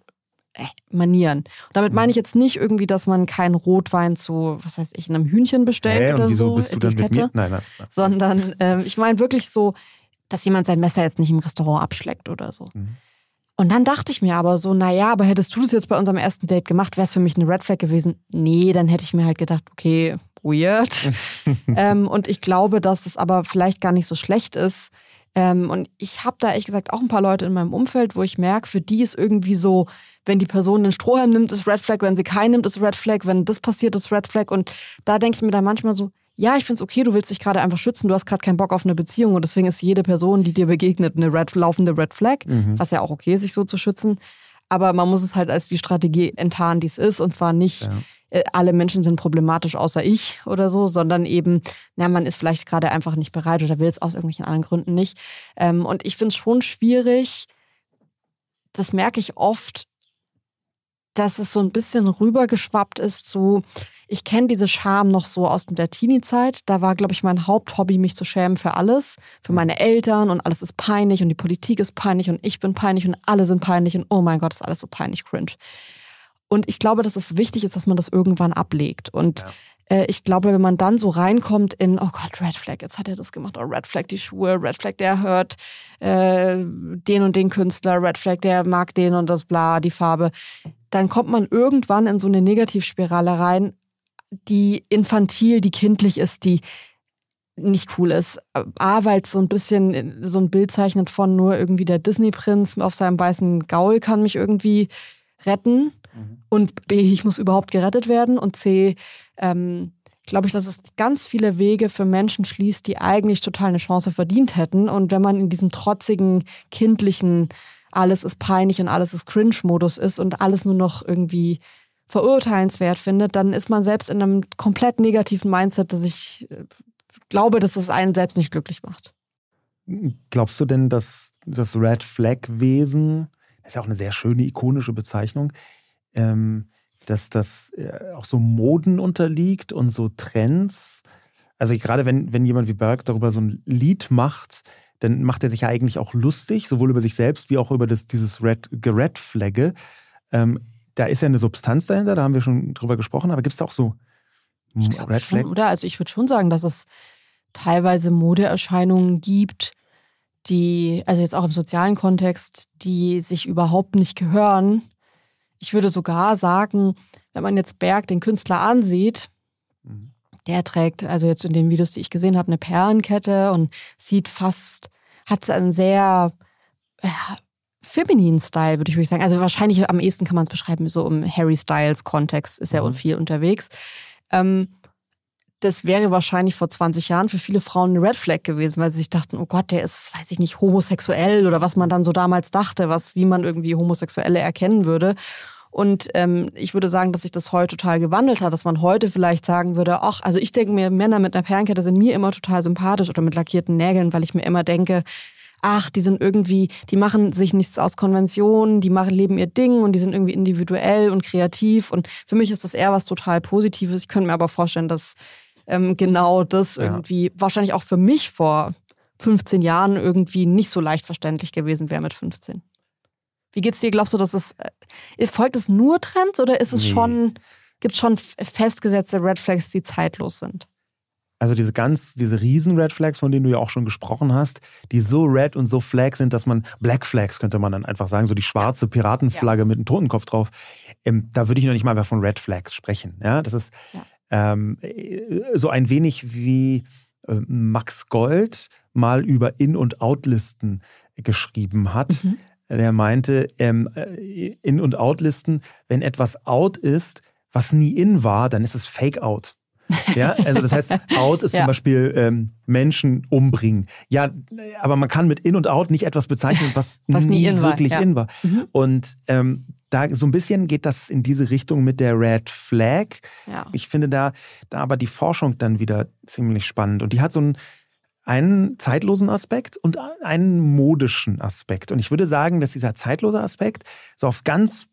Manieren. Und damit meine ich jetzt nicht irgendwie, dass man keinen Rotwein zu, was heißt ich, einem Hühnchen bestellt hey, oder wieso so. Bist du dann mit mir? Nein, nein, nein. Sondern äh, ich meine wirklich so, dass jemand sein Messer jetzt nicht im Restaurant abschleckt oder so. Mhm. Und dann dachte ich mir aber so, naja, aber hättest du das jetzt bei unserem ersten Date gemacht, wäre es für mich eine Red Flag gewesen. Nee, dann hätte ich mir halt gedacht, okay, weird. ähm, und ich glaube, dass es aber vielleicht gar nicht so schlecht ist. Ähm, und ich habe da ehrlich gesagt auch ein paar Leute in meinem Umfeld, wo ich merke, für die ist irgendwie so, wenn die Person den Strohhalm nimmt, ist Red Flag, wenn sie keinen nimmt, ist Red Flag, wenn das passiert, ist Red Flag. Und da denke ich mir dann manchmal so, ja, ich finde es okay, du willst dich gerade einfach schützen, du hast gerade keinen Bock auf eine Beziehung und deswegen ist jede Person, die dir begegnet, eine red, laufende Red Flag, mhm. was ja auch okay ist, sich so zu schützen. Aber man muss es halt als die Strategie enttarnen, die es ist. Und zwar nicht, ja. Äh, alle Menschen sind problematisch außer ich oder so, sondern eben, na, man ist vielleicht gerade einfach nicht bereit oder will es aus irgendwelchen anderen Gründen nicht. Ähm, und ich finde es schon schwierig, das merke ich oft, dass es so ein bisschen rübergeschwappt ist zu, ich kenne diese Scham noch so aus der Teenie-Zeit. Da war, glaube ich, mein Haupthobby, mich zu schämen für alles, für meine Eltern und alles ist peinlich und die Politik ist peinlich und ich bin peinlich und alle sind peinlich und oh mein Gott, ist alles so peinlich, cringe. Und ich glaube, dass es wichtig ist, dass man das irgendwann ablegt. Und ja. äh, ich glaube, wenn man dann so reinkommt in, oh Gott, Red Flag, jetzt hat er das gemacht, oh, Red Flag die Schuhe, Red Flag, der hört äh, den und den Künstler, Red Flag, der mag den und das bla, die Farbe dann kommt man irgendwann in so eine Negativspirale rein, die infantil, die kindlich ist, die nicht cool ist. A, weil es so ein bisschen so ein Bild zeichnet von nur irgendwie der Disney-Prinz auf seinem weißen Gaul kann mich irgendwie retten. Mhm. Und B, ich muss überhaupt gerettet werden. Und C, ähm, glaube ich, dass es ganz viele Wege für Menschen schließt, die eigentlich total eine Chance verdient hätten. Und wenn man in diesem trotzigen, kindlichen alles ist peinlich und alles ist Cringe-Modus ist und alles nur noch irgendwie verurteilenswert findet, dann ist man selbst in einem komplett negativen Mindset, dass ich äh, glaube, dass es einen selbst nicht glücklich macht. Glaubst du denn, dass das Red Flag-Wesen, das ist ja auch eine sehr schöne, ikonische Bezeichnung, ähm, dass das äh, auch so Moden unterliegt und so Trends? Also gerade wenn, wenn jemand wie Berg darüber so ein Lied macht, dann macht er sich ja eigentlich auch lustig, sowohl über sich selbst wie auch über das, dieses Red, Gerät-Flagge. Ähm, da ist ja eine Substanz dahinter, da haben wir schon drüber gesprochen, aber gibt es da auch so Red Flag? Schon, oder? Also ich würde schon sagen, dass es teilweise Modeerscheinungen gibt, die, also jetzt auch im sozialen Kontext, die sich überhaupt nicht gehören. Ich würde sogar sagen, wenn man jetzt Berg, den Künstler, ansieht, mhm. Der trägt, also jetzt in den Videos, die ich gesehen habe, eine Perlenkette und sieht fast, hat ein sehr ja, femininen Style, würde ich sagen. Also wahrscheinlich am ehesten kann man es beschreiben, so im Harry Styles-Kontext ist mhm. viel unterwegs. Ähm, das wäre wahrscheinlich vor 20 Jahren für viele Frauen eine Red Flag gewesen, weil sie sich dachten, oh Gott, der ist, weiß ich nicht, homosexuell oder was man dann so damals dachte, was, wie man irgendwie Homosexuelle erkennen würde. Und ähm, ich würde sagen, dass sich das heute total gewandelt hat, dass man heute vielleicht sagen würde, ach, also ich denke mir, Männer mit einer Perlenkette sind mir immer total sympathisch oder mit lackierten Nägeln, weil ich mir immer denke, ach, die sind irgendwie, die machen sich nichts aus Konventionen, die machen, leben ihr Ding und die sind irgendwie individuell und kreativ. Und für mich ist das eher was total Positives. Ich könnte mir aber vorstellen, dass ähm, genau das ja. irgendwie wahrscheinlich auch für mich vor 15 Jahren irgendwie nicht so leicht verständlich gewesen wäre mit 15. Wie geht's dir? Glaubst du, dass es äh, folgt es nur Trends oder ist es nee. schon gibt es schon festgesetzte Red Flags, die zeitlos sind? Also diese ganz, diese riesen Red Flags, von denen du ja auch schon gesprochen hast, die so red und so flag sind, dass man, Black Flags könnte man dann einfach sagen, so die schwarze Piratenflagge ja. mit einem Totenkopf drauf. Ähm, da würde ich noch nicht mal von Red Flags sprechen. Ja, das ist ja. ähm, so ein wenig wie äh, Max Gold mal über In- und Outlisten geschrieben hat. Mhm der meinte, ähm, äh, In- und Out-Listen, wenn etwas out ist, was nie in war, dann ist es Fake out. Ja, also das heißt, out ist ja. zum Beispiel ähm, Menschen umbringen. Ja, aber man kann mit in und out nicht etwas bezeichnen, was, was nie, in wirklich war. Ja. in war. Mhm. Und ähm, da so ein bisschen geht das in diese Richtung mit der Red Flag. Ja. Ich finde da, da aber die Forschung dann wieder ziemlich spannend. Und die hat so ein einen zeitlosen Aspekt und einen modischen Aspekt. Und ich würde sagen, dass dieser zeitlose Aspekt so auf ganz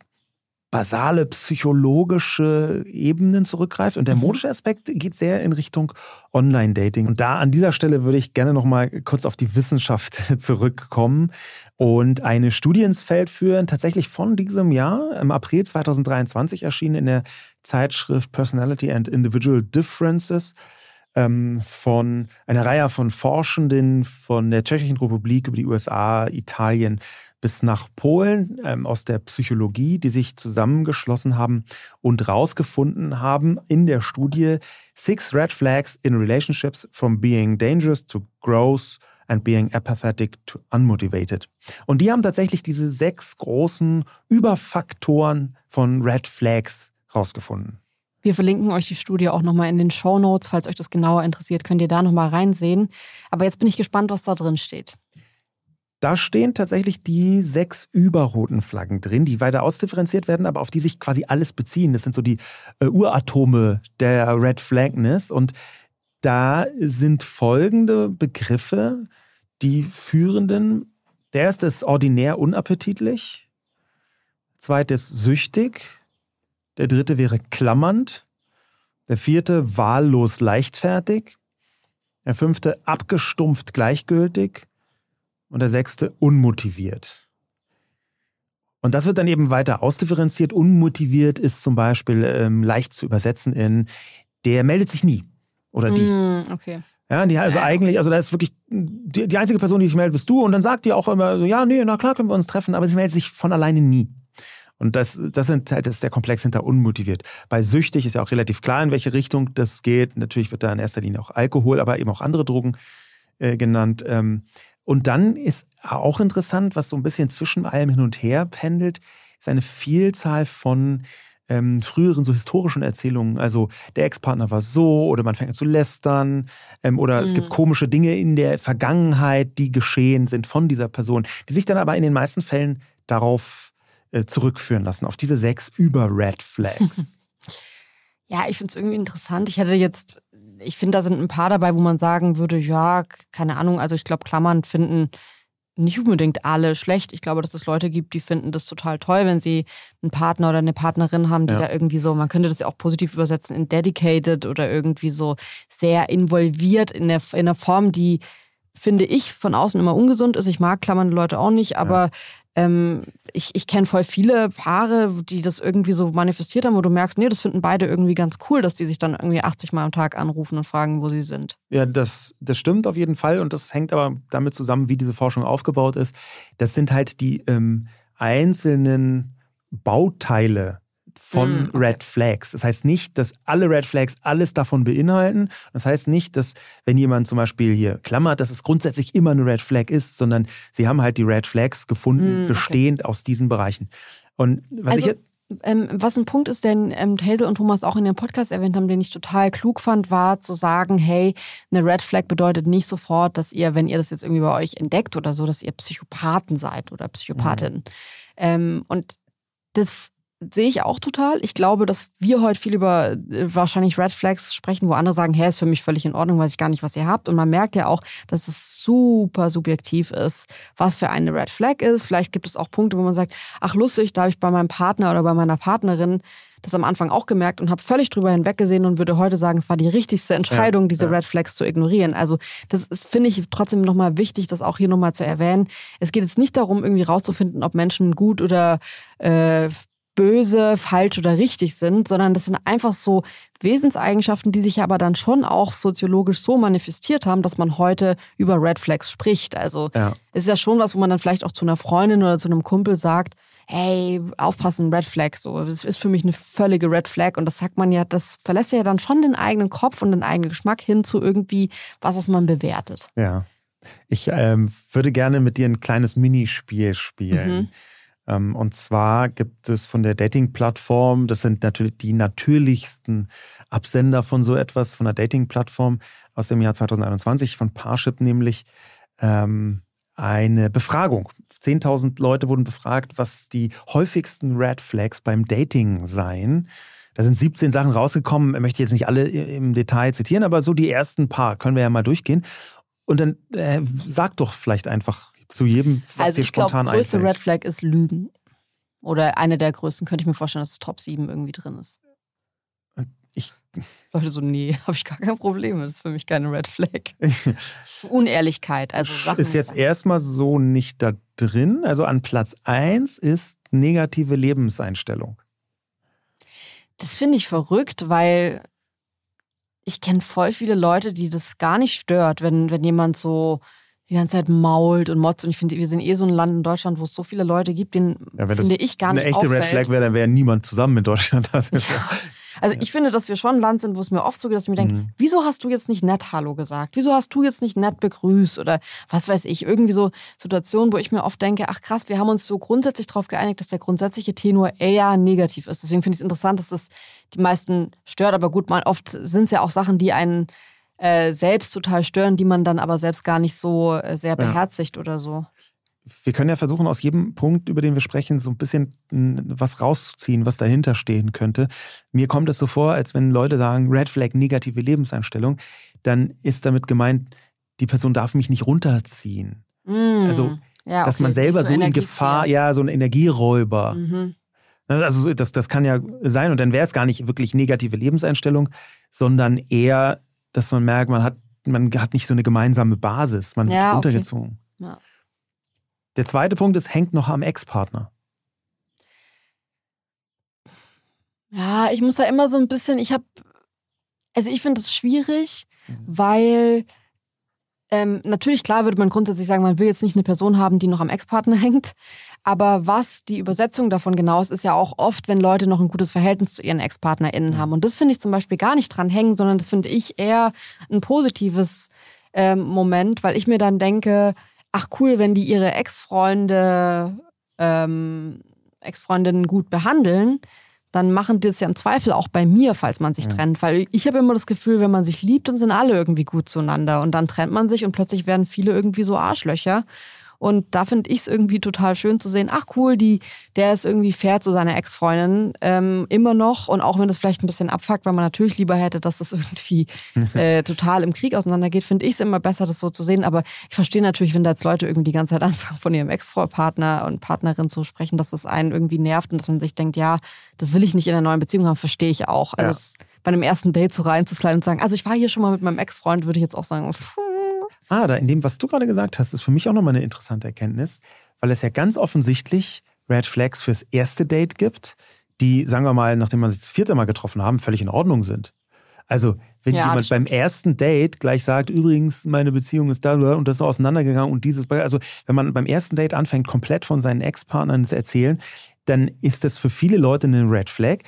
basale psychologische Ebenen zurückgreift und der mhm. modische Aspekt geht sehr in Richtung Online-Dating. Und da an dieser Stelle würde ich gerne noch mal kurz auf die Wissenschaft zurückkommen und eine Studie ins Feld führen, tatsächlich von diesem Jahr, im April 2023 erschienen in der Zeitschrift Personality and Individual Differences ähm, von einer Reihe von Forschenden von der Tschechischen Republik über die USA, Italien bis nach Polen ähm, aus der Psychologie, die sich zusammengeschlossen haben und rausgefunden haben in der Studie Six Red Flags in Relationships from being dangerous to gross and being apathetic to unmotivated. Und die haben tatsächlich diese sechs großen Überfaktoren von Red Flags rausgefunden. Wir verlinken euch die Studie auch nochmal in den Show Notes. Falls euch das genauer interessiert, könnt ihr da nochmal reinsehen. Aber jetzt bin ich gespannt, was da drin steht. Da stehen tatsächlich die sechs überroten Flaggen drin, die weiter ausdifferenziert werden, aber auf die sich quasi alles beziehen. Das sind so die äh, Uratome der Red Flagness. Und da sind folgende Begriffe, die führenden. Der erste ist ordinär unappetitlich. Zweites süchtig. Der dritte wäre klammernd. Der vierte wahllos leichtfertig. Der fünfte abgestumpft gleichgültig. Und der sechste unmotiviert. Und das wird dann eben weiter ausdifferenziert. Unmotiviert ist zum Beispiel ähm, leicht zu übersetzen in der meldet sich nie. Oder die. Mm, okay. Ja, die also eigentlich, also da ist wirklich die, die einzige Person, die sich meldet, bist du. Und dann sagt die auch immer, ja, nee, na klar können wir uns treffen, aber sie meldet sich von alleine nie. Und das, das, sind, das ist der Komplex hinter unmotiviert. Bei süchtig ist ja auch relativ klar, in welche Richtung das geht. Natürlich wird da in erster Linie auch Alkohol, aber eben auch andere Drogen äh, genannt. Ähm, und dann ist auch interessant, was so ein bisschen zwischen allem hin und her pendelt, ist eine Vielzahl von ähm, früheren so historischen Erzählungen. Also der Ex-Partner war so oder man fängt an zu lästern ähm, oder mhm. es gibt mhm. komische Dinge in der Vergangenheit, die geschehen sind von dieser Person, die sich dann aber in den meisten Fällen darauf äh, zurückführen lassen, auf diese sechs über-Red Flags. Ja, ich finde es irgendwie interessant. Ich hätte jetzt, ich finde, da sind ein paar dabei, wo man sagen würde, ja, keine Ahnung, also ich glaube, Klammern finden nicht unbedingt alle schlecht. Ich glaube, dass es Leute gibt, die finden das total toll, wenn sie einen Partner oder eine Partnerin haben, die ja. da irgendwie so, man könnte das ja auch positiv übersetzen, in dedicated oder irgendwie so sehr involviert in der, in der Form, die finde ich von außen immer ungesund ist. Ich mag klammernde Leute auch nicht, aber ja. Ähm, ich ich kenne voll viele Paare, die das irgendwie so manifestiert haben, wo du merkst, nee, das finden beide irgendwie ganz cool, dass die sich dann irgendwie 80 Mal am Tag anrufen und fragen, wo sie sind. Ja, das, das stimmt auf jeden Fall und das hängt aber damit zusammen, wie diese Forschung aufgebaut ist. Das sind halt die ähm, einzelnen Bauteile von Hm, okay. Red Flags. Das heißt nicht, dass alle Red Flags alles davon beinhalten. Das heißt nicht, dass wenn jemand zum Beispiel hier klammert, dass es grundsätzlich immer eine Red Flag ist, sondern sie haben halt die Red Flags gefunden, Hm, okay. bestehend aus diesen Bereichen. Und was Also, ich ähm, was ein Punkt ist, den ähm, Hazel und Thomas auch in dem Podcast erwähnt haben, den ich total klug fand, war zu sagen, hey, eine Red Flag bedeutet nicht sofort, dass ihr, wenn ihr das jetzt irgendwie bei euch entdeckt oder so, dass ihr Psychopathen seid oder Psychopathin. Ähm, und das sehe ich auch total. Ich glaube, dass wir heute viel über äh, wahrscheinlich Red Flags sprechen, wo andere sagen, hey, ist für mich völlig in Ordnung, weiß ich gar nicht, was ihr habt. Und man merkt ja auch, dass es super subjektiv ist, was für eine Red Flag ist. Vielleicht gibt es auch Punkte, wo man sagt, ach lustig, da habe ich bei meinem Partner oder bei meiner Partnerin das am Anfang auch gemerkt und habe völlig drüber hinweggesehen und würde heute sagen, es war die richtigste Entscheidung, Ja, diese ja. Red Flags zu ignorieren. Also das finde ich trotzdem nochmal wichtig, das auch hier nochmal zu erwähnen. Es geht jetzt nicht darum, irgendwie rauszufinden, ob Menschen gut oder äh, böse, falsch oder richtig sind, sondern das sind einfach so Wesenseigenschaften, die sich aber dann schon auch soziologisch so manifestiert haben, dass man heute über Red Flags spricht. Also Ja. es ist ja schon was, wo man dann vielleicht auch zu einer Freundin oder zu einem Kumpel sagt, hey, aufpassen, Red Flag. So, das ist für mich eine völlige Red Flag. Und das sagt man ja, das verlässt ja dann schon den eigenen Kopf und den eigenen Geschmack hin zu irgendwie was, was man bewertet. Ja. Ich ähm, würde gerne mit dir ein kleines Minispiel Mhm. spielen. Ähm, und zwar gibt es von der Dating-Plattform, das sind natürlich die natürlichsten Absender von so etwas, von der Dating-Plattform aus dem Jahr 2021, von Parship nämlich, ähm, eine Befragung. 10.000 Leute wurden befragt, was die häufigsten Red Flags beim Dating seien. Da sind 17 Sachen rausgekommen. Ich möchte jetzt nicht alle im Detail zitieren, aber so die ersten paar können wir ja mal durchgehen. Und dann äh, sag doch vielleicht einfach zu jedem, was also dir ich glaube, spontan größte einfällt. Red Flag ist Lügen. Oder eine der größten, könnte ich mir vorstellen, dass es Top 7 irgendwie drin ist. Ich- Leute so, nee, habe ich gar kein Problem. Das ist für mich keine Red Flag. Unehrlichkeit, also Sachen. ist jetzt erstmal so nicht da drin. Also an Platz 1 ist negative Lebenseinstellung. Das finde ich verrückt, weil ich kenne voll viele Leute, die das gar nicht stört, wenn, wenn jemand so die ganze Zeit mault und motzt. Und ich finde, wir sind eh so ein Land in Deutschland, wo es so viele Leute gibt, denen Ja, wenn finde das ich gar eine nicht echte Red auffällt. Flag wäre, dann wäre niemand zusammen in Deutschland. Das ja. Also ich finde, dass wir schon ein Land sind, wo es mir oft so geht, dass ich mir denke, Mhm. wieso hast du jetzt nicht nett Hallo gesagt? Wieso hast du jetzt nicht nett begrüßt? Oder was weiß ich, irgendwie so Situationen, wo ich mir oft denke, ach krass, wir haben uns so grundsätzlich darauf geeinigt, dass der grundsätzliche Tenor eher negativ ist. Deswegen finde ich es interessant, dass das die meisten stört. Aber gut, mal oft sind es ja auch Sachen, die einen äh, selbst total stören, die man dann aber selbst gar nicht so äh, sehr beherzigt oder so. Wir können ja versuchen, aus jedem Punkt, über den wir sprechen, so ein bisschen was rauszuziehen, was dahinter stehen könnte. Mir kommt es so vor, als wenn Leute sagen, Red Flag, negative Lebenseinstellung, dann ist damit gemeint, die Person darf mich nicht runterziehen. Mm. Also, ja, Dass okay, man selber nicht so in. Gefahr, ja, so ein Energieräuber. Mhm. Also das, das kann ja sein. Und dann wäre es gar nicht wirklich negative Lebenseinstellung, sondern eher, dass man merkt, man hat, man hat nicht so eine gemeinsame Basis. Man wird Ja, okay. runtergezogen. Ja. Der zweite Punkt ist, hängt noch am Ex-Partner. Ja, ich muss da immer so ein bisschen, ich habe, also ich finde es schwierig, Mhm. weil ähm, natürlich klar würde man grundsätzlich sagen, man will jetzt nicht eine Person haben, die noch am Ex-Partner hängt. Aber was die Übersetzung davon genau ist, ist ja auch oft, wenn Leute noch ein gutes Verhältnis zu ihren Ex-PartnerInnen haben. Und das finde ich zum Beispiel gar nicht dran hängen, sondern das finde ich eher ein positives ähm, Moment, weil ich mir dann denke, ach cool, wenn die ihre Ex-Freunde, ähm, Ex-Freundinnen gut behandeln, dann machen die das ja im Zweifel auch bei mir, falls man sich Ja. trennt. Weil ich habe immer das Gefühl, wenn man sich liebt, dann sind alle irgendwie gut zueinander. Und dann trennt man sich und plötzlich werden viele irgendwie so Arschlöcher. Und da finde ich es irgendwie total schön zu sehen, ach cool, die, der ist irgendwie fair zu seiner Ex-Freundin, ähm, immer noch. Und auch wenn das vielleicht ein bisschen abfuckt, weil man natürlich lieber hätte, dass das irgendwie äh, total im Krieg auseinandergeht, finde ich es immer besser, das so zu sehen. Aber ich verstehe natürlich, wenn da jetzt Leute irgendwie die ganze Zeit anfangen, von ihrem Ex-Partner und Partnerin zu sprechen, dass das einen irgendwie nervt und dass man sich denkt, ja, das will ich nicht in einer neuen Beziehung haben, verstehe ich auch. Also Ja. es, bei einem ersten Date so reinzusliden und sagen, also ich war hier schon mal mit meinem Ex-Freund, würde ich jetzt auch sagen, pff, Ah, da in dem, was du gerade gesagt hast, ist für mich auch nochmal eine interessante Erkenntnis, weil es ja ganz offensichtlich Red Flags fürs erste Date gibt, die, sagen wir mal, nachdem man sich das vierte Mal getroffen haben, völlig in Ordnung sind. Also, wenn Ja, jemand beim ersten Date gleich sagt, übrigens, meine Beziehung ist da und das ist auseinandergegangen und dieses, also wenn man beim ersten Date anfängt, komplett von seinen Ex-Partnern zu erzählen, dann ist das für viele Leute eine Red Flag.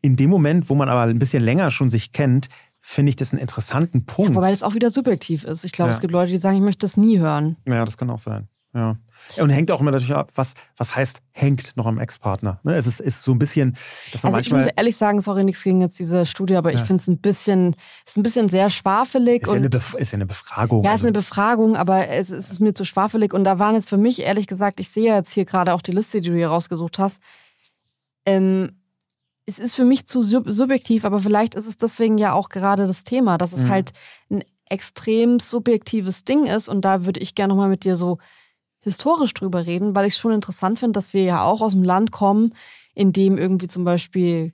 In dem Moment, wo man aber ein bisschen länger schon sich kennt, finde ich das einen interessanten Punkt. Ja, wobei das auch wieder subjektiv ist. Ich glaube, ja. es gibt Leute, die sagen, ich möchte das nie hören. Ja, das kann auch sein. Ja. Und hängt auch immer natürlich ab, was, was heißt, hängt noch am Ex-Partner. Ne? Es ist, ist so ein bisschen, dass man also manchmal. Ich muss ehrlich sagen, sorry, nichts gegen jetzt diese Studie, aber ja. ich finde es ein bisschen, ist ein bisschen sehr schwafelig. Ist, ja eine, Bef ist ja eine Befragung. Ja, also. ist eine Befragung, aber es, es ist mir zu schwafelig. Und da waren jetzt für mich, ehrlich gesagt, ich sehe jetzt hier gerade auch die Liste, die du hier rausgesucht hast. Ähm, es ist für mich zu sub subjektiv, aber vielleicht ist es deswegen ja auch gerade das Thema, dass es mhm. halt ein extrem subjektives Ding ist. Und da würde ich gerne nochmal mit dir so historisch drüber reden, weil ich es schon interessant finde, dass wir ja auch aus dem Land kommen, in dem irgendwie zum Beispiel,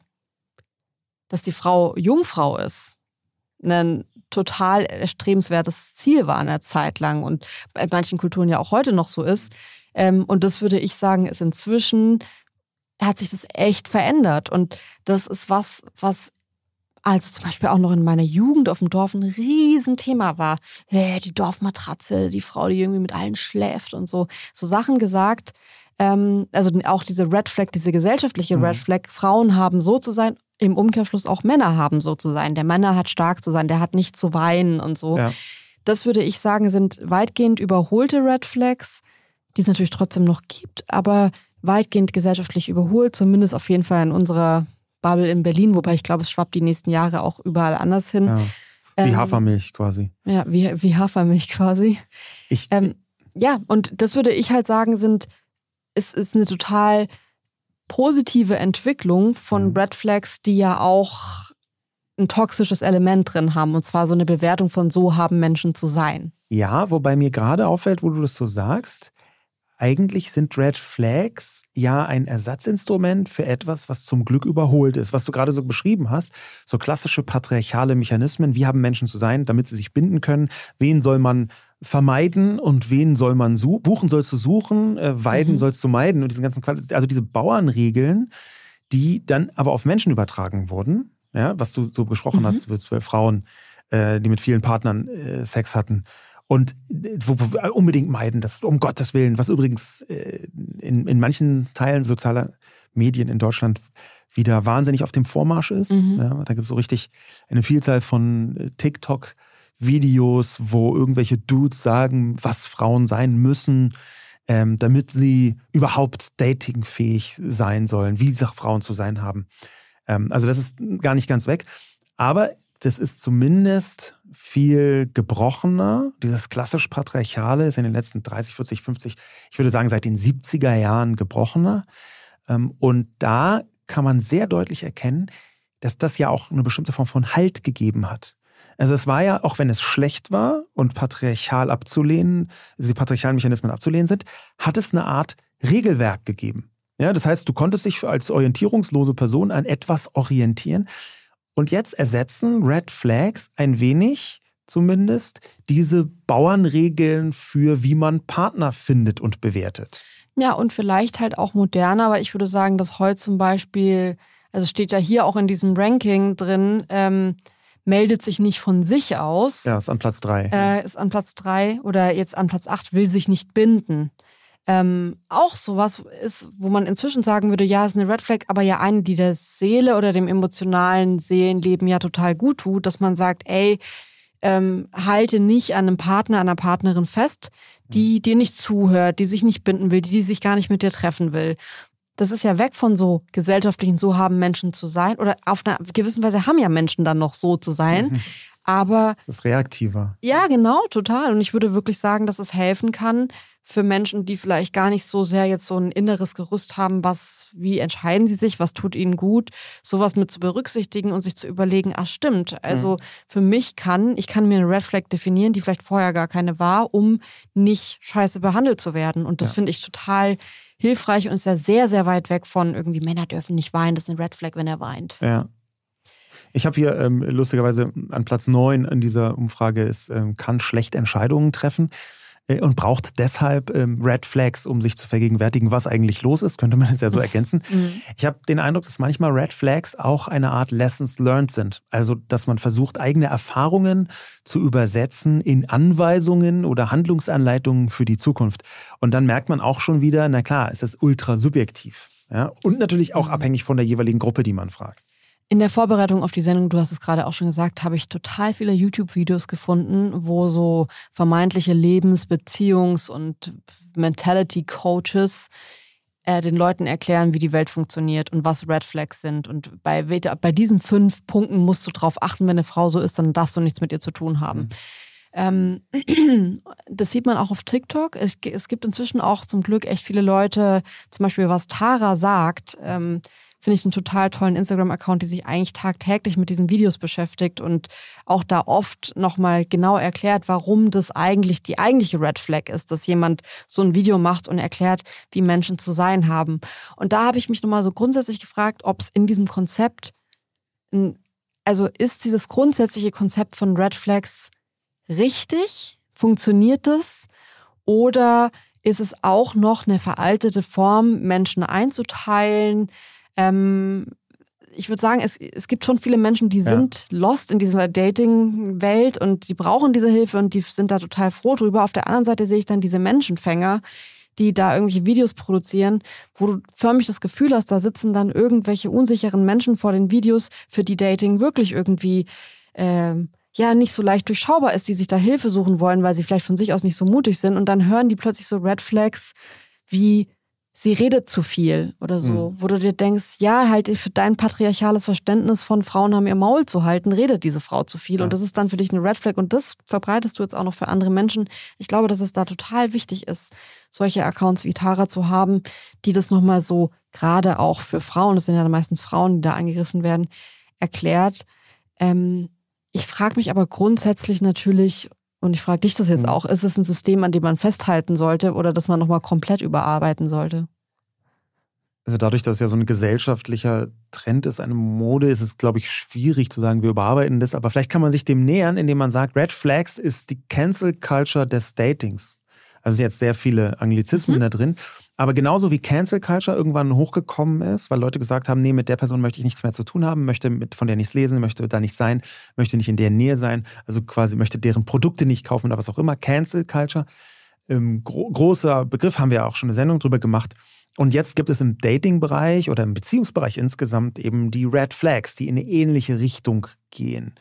dass die Frau Jungfrau ist, ein total erstrebenswertes Ziel war eine Zeit lang und bei manchen Kulturen ja auch heute noch so ist. Ähm, und das würde ich sagen, ist inzwischen hat sich das echt verändert. Und das ist was, was also zum Beispiel auch noch in meiner Jugend auf dem Dorf ein Riesenthema war. Hey, die Dorfmatratze, die Frau, die irgendwie mit allen schläft und so. So Sachen gesagt. Ähm, also auch diese Red Flag, diese gesellschaftliche mhm. Red Flag. Frauen haben so zu sein, im Umkehrschluss auch Männer haben so zu sein. Der Männer hat stark zu sein, der hat nicht zu weinen und so. Ja. Das würde ich sagen, sind weitgehend überholte Red Flags, die es natürlich trotzdem noch gibt, aber weitgehend gesellschaftlich überholt, zumindest auf jeden Fall in unserer Bubble in Berlin, wobei ich glaube, es schwappt die nächsten Jahre auch überall anders hin. Ja. Wie ähm, Hafermilch quasi. Ja, wie, wie Hafermilch quasi. Ich, ähm, ja, und das würde ich halt sagen, sind, es ist eine total positive Entwicklung von ja. Red Flags, die ja auch ein toxisches Element drin haben, und zwar so eine Bewertung von so haben Menschen zu sein. Ja, wobei mir gerade auffällt, wo du das so sagst, eigentlich sind Red Flags ja ein Ersatzinstrument für etwas, was zum Glück überholt ist. Was du gerade so beschrieben hast, so klassische patriarchale Mechanismen. Wie haben Menschen zu sein, damit sie sich binden können? Wen soll man vermeiden und wen soll man suchen? Buchen sollst du suchen, äh, weiden mhm. sollst du meiden und diesen ganzen Qualität, also diese Bauernregeln, die dann aber auf Menschen übertragen wurden. Ja, was du so besprochen mhm. hast, für zwölf Frauen, äh, die mit vielen Partnern äh, Sex hatten und wo, wo wir unbedingt meiden, das um Gottes Willen, was übrigens äh, in, in manchen Teilen sozialer Medien in Deutschland wieder wahnsinnig auf dem Vormarsch ist. Mhm. Ja, da gibt es so richtig eine Vielzahl von äh, TikTok-Videos, wo irgendwelche Dudes sagen, was Frauen sein müssen, ähm, damit sie überhaupt datingfähig sein sollen, wie Frauen zu sein haben. Ähm, also das ist gar nicht ganz weg. Aber das ist zumindest viel gebrochener. Dieses klassisch Patriarchale ist in den letzten 30, 40, 50, ich würde sagen seit den 70er Jahren gebrochener. Ähm, und da kann man sehr deutlich erkennen, dass das ja auch eine bestimmte Form von Halt gegeben hat. Also es war ja, auch wenn es schlecht war und patriarchal abzulehnen, also die patriarchalen Mechanismen abzulehnen sind, hat es eine Art Regelwerk gegeben. Ja, das heißt, du konntest dich als orientierungslose Person an etwas orientieren, und jetzt ersetzen Red Flags ein wenig zumindest diese Bauernregeln für, wie man Partner findet und bewertet. Ja, und vielleicht halt auch moderner, weil ich würde sagen, dass heute zum Beispiel, also steht ja hier auch in diesem Ranking drin, ähm, meldet sich nicht von sich aus. Ja, ist an Platz drei. Äh, ist an Platz drei oder jetzt an Platz acht, will sich nicht binden ähm, auch sowas ist, wo man inzwischen sagen würde, ja, ist eine Red Flag, aber ja eine, die der Seele oder dem emotionalen Seelenleben ja total gut tut, dass man sagt, ey, ähm, halte nicht an einem Partner, einer Partnerin fest, die mhm. dir nicht zuhört, die sich nicht binden will, die, die sich gar nicht mit dir treffen will. Das ist ja weg von so gesellschaftlichen, so haben Menschen zu sein. Oder auf einer gewissen Weise haben ja Menschen dann noch so zu sein. Mhm. Aber. Das ist reaktiver. Ja, genau, total. Und ich würde wirklich sagen, dass es helfen kann, für Menschen, die vielleicht gar nicht so sehr jetzt so ein inneres Gerüst haben, was, wie entscheiden sie sich, was tut ihnen gut, sowas mit zu berücksichtigen und sich zu überlegen, ach stimmt, also mhm. für mich kann, ich kann mir eine Red Flag definieren, die vielleicht vorher gar keine war, um nicht scheiße behandelt zu werden. Und das ja. finde ich total hilfreich und ist ja sehr, sehr weit weg von irgendwie Männer dürfen nicht weinen, das ist eine Red Flag, wenn er weint. Ja. Ich habe hier ähm, lustigerweise an Platz 9 in dieser Umfrage ist, ähm, kann schlecht Entscheidungen treffen. Äh, und braucht deshalb ähm, Red Flags, um sich zu vergegenwärtigen, was eigentlich los ist, könnte man das ja so ergänzen. Mhm. Ich habe den Eindruck, dass manchmal Red Flags auch eine Art Lessons learned sind. Also, dass man versucht, eigene Erfahrungen zu übersetzen in Anweisungen oder Handlungsanleitungen für die Zukunft. Und dann merkt man auch schon wieder, na klar, es ist ultra subjektiv. Ja? Und natürlich auch mhm. abhängig von der jeweiligen Gruppe, die man fragt. In der Vorbereitung auf die Sendung, du hast es gerade auch schon gesagt, habe ich total viele YouTube-Videos gefunden, wo so vermeintliche Lebens-, Beziehungs- und Mentality-Coaches äh, den Leuten erklären, wie die Welt funktioniert und was Red Flags sind. Und bei, bei diesen fünf Punkten musst du drauf achten, wenn eine Frau so ist, dann darfst du nichts mit ihr zu tun haben. Mhm. Ähm, das sieht man auch auf TikTok. Es, es, gibt inzwischen auch zum Glück echt viele Leute, zum Beispiel was Tara sagt. Ähm, finde ich einen total tollen Instagram-Account, die sich eigentlich tagtäglich mit diesen Videos beschäftigt und auch da oft nochmal genau erklärt, warum das eigentlich die eigentliche Red Flag ist, dass jemand so ein Video macht und erklärt, wie Menschen zu sein haben. Und da habe ich mich nochmal so grundsätzlich gefragt, ob es in diesem Konzept, also ist dieses grundsätzliche Konzept von Red Flags richtig? Funktioniert das? Oder ist es auch noch eine veraltete Form, Menschen einzuteilen, ähm, ich würde sagen, es, es gibt schon viele Menschen, die ja. sind lost in dieser Dating-Welt und die brauchen diese Hilfe und die sind da total froh drüber. Auf der anderen Seite sehe ich dann diese Menschenfänger, die da irgendwelche Videos produzieren, wo du förmlich das Gefühl hast, da sitzen dann irgendwelche unsicheren Menschen vor den Videos, für die Dating wirklich irgendwie äh, ja nicht so leicht durchschaubar ist, die sich da Hilfe suchen wollen, weil sie vielleicht von sich aus nicht so mutig sind und dann hören die plötzlich so Red Flags wie sie redet zu viel oder so, mhm. wo du dir denkst, ja, halt für dein patriarchales Verständnis von Frauen haben ihr Maul zu halten, redet diese Frau zu viel ja. und das ist dann für dich eine Red Flag und das verbreitest du jetzt auch noch für andere Menschen. Ich glaube, dass es da total wichtig ist, solche Accounts wie Tara zu haben, die das nochmal so gerade auch für Frauen, das sind ja meistens Frauen, die da angegriffen werden, erklärt. Ähm, ich frage mich aber grundsätzlich natürlich, und ich frage dich das jetzt mhm. auch, ist es ein System, an dem man festhalten sollte oder das man nochmal komplett überarbeiten sollte? Also dadurch, dass es ja so ein gesellschaftlicher Trend ist, eine Mode, ist es, glaube ich, schwierig zu sagen, wir überarbeiten das. Aber vielleicht kann man sich dem nähern, indem man sagt, Red Flags ist die Cancel Culture des Datings. Also jetzt sehr viele Anglizismen mhm. da drin. Aber genauso wie Cancel Culture irgendwann hochgekommen ist, weil Leute gesagt haben, nee, mit der Person möchte ich nichts mehr zu tun haben, möchte mit, von der nichts lesen, möchte da nicht sein, möchte nicht in der Nähe sein, also quasi möchte deren Produkte nicht kaufen oder was auch immer. Cancel Culture. Ähm, gro großer Begriff, haben wir auch schon eine Sendung drüber gemacht. Und jetzt gibt es im Dating-Bereich oder im Beziehungsbereich insgesamt eben die Red Flags, die in eine ähnliche Richtung gehen.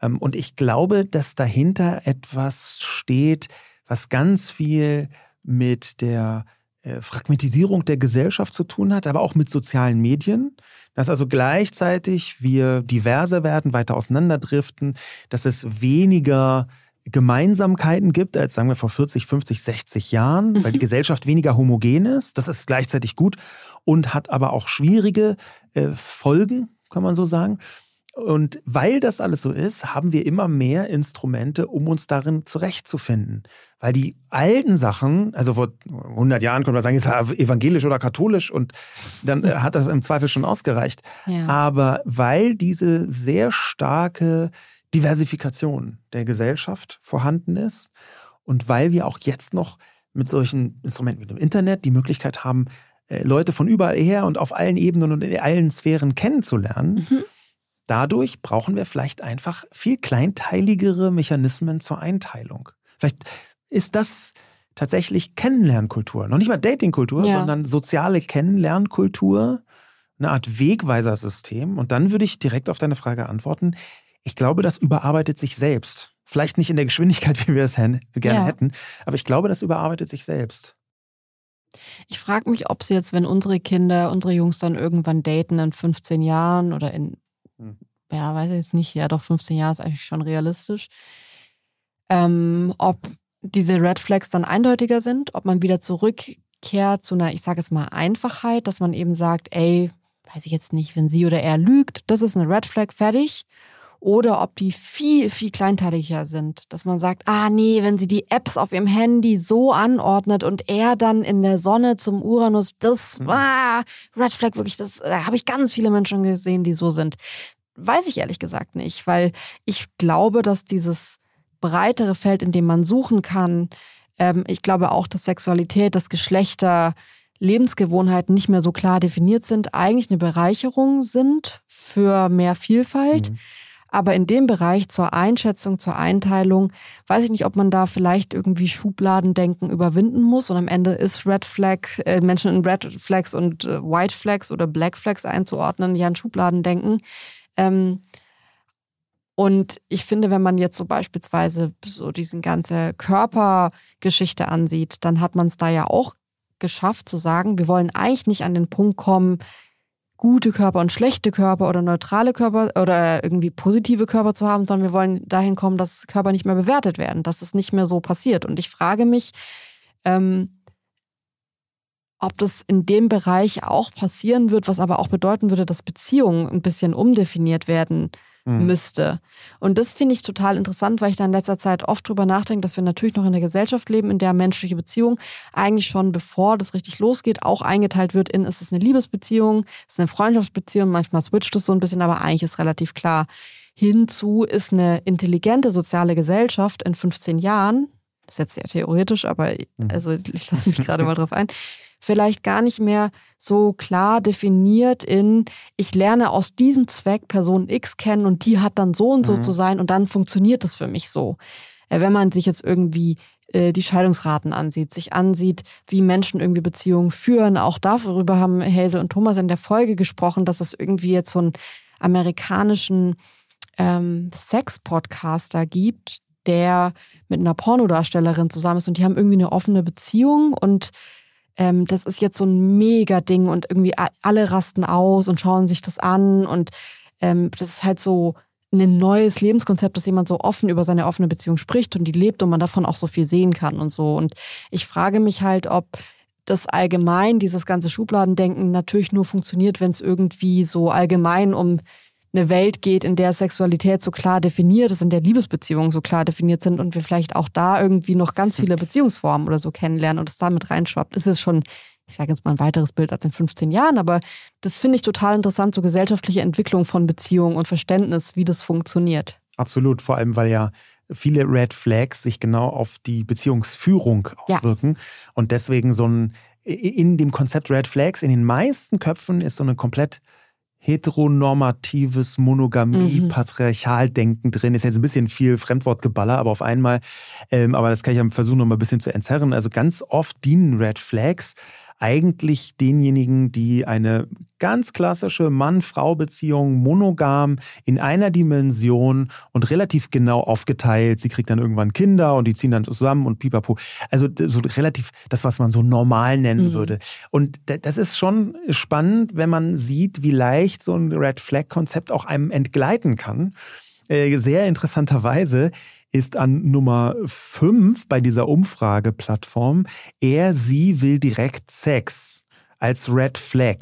Ähm, und ich glaube, dass dahinter etwas steht, was ganz viel mit der äh, Fragmentisierung der Gesellschaft zu tun hat, aber auch mit sozialen Medien. Dass also gleichzeitig wir diverser werden, weiter auseinanderdriften, dass es weniger Gemeinsamkeiten gibt als, sagen wir, vor 40, 50, 60 Jahren, weil die mhm. Gesellschaft weniger homogen ist. Das ist gleichzeitig gut und hat aber auch schwierige äh, Folgen, kann man so sagen. Und weil das alles so ist, haben wir immer mehr Instrumente, um uns darin zurechtzufinden. Weil die alten Sachen, also vor 100 Jahren können wir sagen, ist er evangelisch oder katholisch und dann äh, hat das im Zweifel schon ausgereicht. Ja. Aber weil diese sehr starke Diversifikation der Gesellschaft vorhanden ist und weil wir auch jetzt noch mit solchen Instrumenten wie dem Internet die Möglichkeit haben, äh, Leute von überall her und auf allen Ebenen und in allen Sphären kennenzulernen, mhm Dadurch brauchen wir vielleicht einfach viel kleinteiligere Mechanismen zur Einteilung. Vielleicht ist das tatsächlich Kennenlernkultur. Noch nicht mal Datingkultur, ja. sondern soziale Kennenlernkultur, eine Art Wegweisersystem. Und dann würde ich direkt auf deine Frage antworten. Ich glaube, das überarbeitet sich selbst. Vielleicht nicht in der Geschwindigkeit, wie wir es gerne ja. hätten, aber ich glaube, das überarbeitet sich selbst. Ich frage mich, ob sie jetzt, wenn unsere Kinder, unsere Jungs dann irgendwann daten in 15 Jahren oder in. Ja, weiß ich jetzt nicht. Ja, doch 15 Jahre ist eigentlich schon realistisch. Ähm, ob diese Red Flags dann eindeutiger sind, ob man wieder zurückkehrt zu einer, ich sage jetzt mal, Einfachheit, dass man eben sagt, ey, weiß ich jetzt nicht, wenn sie oder er lügt, das ist eine Red Flag, fertig. Oder ob die viel, viel kleinteiliger sind. Dass man sagt, ah nee, wenn sie die Apps auf ihrem Handy so anordnet und er dann in der Sonne zum Uranus, das mhm. ah, Red Flag wirklich, das da habe ich ganz viele Menschen gesehen, die so sind. Weiß ich ehrlich gesagt nicht, weil ich glaube, dass dieses breitere Feld, in dem man suchen kann, Ähm, ich glaube auch, dass Sexualität, dass Geschlechter, Lebensgewohnheiten nicht mehr so klar definiert sind, eigentlich eine Bereicherung sind für mehr Vielfalt. Mhm. Aber in dem Bereich zur Einschätzung, zur Einteilung, weiß ich nicht, ob man da vielleicht irgendwie Schubladendenken überwinden muss und am Ende ist Red Flag, äh, Menschen in Red Flags und äh, White Flags oder Black Flags einzuordnen, ja ein Schubladendenken. Ähm, und ich finde, wenn man jetzt so beispielsweise so diesen ganze Körpergeschichte ansieht, dann hat man es da ja auch geschafft zu sagen, wir wollen eigentlich nicht an den Punkt kommen, gute Körper und schlechte Körper oder neutrale Körper oder irgendwie positive Körper zu haben, sondern wir wollen dahin kommen, dass Körper nicht mehr bewertet werden, dass es nicht mehr so passiert. Und ich frage mich, ähm, ob das in dem Bereich auch passieren wird, was aber auch bedeuten würde, dass Beziehungen ein bisschen umdefiniert werden mhm. müsste. Und das finde ich total interessant, weil ich da in letzter Zeit oft drüber nachdenke, dass wir natürlich noch in einer Gesellschaft leben, in der menschliche Beziehung eigentlich schon bevor das richtig losgeht, auch eingeteilt wird in, ist es eine Liebesbeziehung, ist es eine Freundschaftsbeziehung, manchmal switcht es so ein bisschen, aber eigentlich ist relativ klar. Hinzu ist eine intelligente soziale Gesellschaft in 15 Jahren, das ist jetzt sehr theoretisch, aber mhm. also ich lasse mich gerade mal drauf ein, vielleicht gar nicht mehr so klar definiert in, ich lerne aus diesem Zweck Person X kennen und die hat dann so und so mhm. zu sein und dann funktioniert es für mich so. Äh, wenn man sich jetzt irgendwie äh, die Scheidungsraten ansieht, sich ansieht, wie Menschen irgendwie Beziehungen führen. Auch darüber haben Hazel und Thomas in der Folge gesprochen, dass es irgendwie jetzt so einen amerikanischen ähm, Sex-Podcaster gibt, der mit einer Pornodarstellerin zusammen ist und die haben irgendwie eine offene Beziehung und ähm, das ist jetzt so ein Mega-Ding und irgendwie alle rasten aus und schauen sich das an und ähm, das ist halt so ein neues Lebenskonzept, dass jemand so offen über seine offene Beziehung spricht und die lebt und man davon auch so viel sehen kann und so. Und ich frage mich halt, ob das allgemein, dieses ganze Schubladendenken natürlich nur funktioniert, wenn es irgendwie so allgemein um eine Welt geht, in der Sexualität so klar definiert ist, in der Liebesbeziehungen so klar definiert sind und wir vielleicht auch da irgendwie noch ganz viele Beziehungsformen oder so kennenlernen und es damit reinschwappt, ist es schon, ich sage jetzt mal ein weiteres Bild als in 15 Jahren, aber das finde ich total interessant, so gesellschaftliche Entwicklung von Beziehungen und Verständnis, wie das funktioniert. Absolut, vor allem weil ja viele Red Flags sich genau auf die Beziehungsführung auswirken ja. und deswegen so ein in dem Konzept Red Flags in den meisten Köpfen ist so eine komplett heteronormatives Monogamie, mhm. Patriarchaldenken drin. Ist jetzt ein bisschen viel Fremdwortgeballer, aber auf einmal, ähm, aber das kann ich ja versuchen, noch mal ein bisschen zu entzerren. Also ganz oft dienen Red Flags eigentlich denjenigen, die eine ganz klassische Mann-Frau-Beziehung monogam in einer Dimension und relativ genau aufgeteilt. Sie kriegt dann irgendwann Kinder und die ziehen dann zusammen und pipapo. Also so relativ das, was man so normal nennen mhm. würde. Und das ist schon spannend, wenn man sieht, wie leicht so ein Red Flag-Konzept auch einem entgleiten kann. Äh, sehr interessanterweise ist an Nummer 5 bei dieser Umfrageplattform, er, sie will direkt Sex als Red Flag.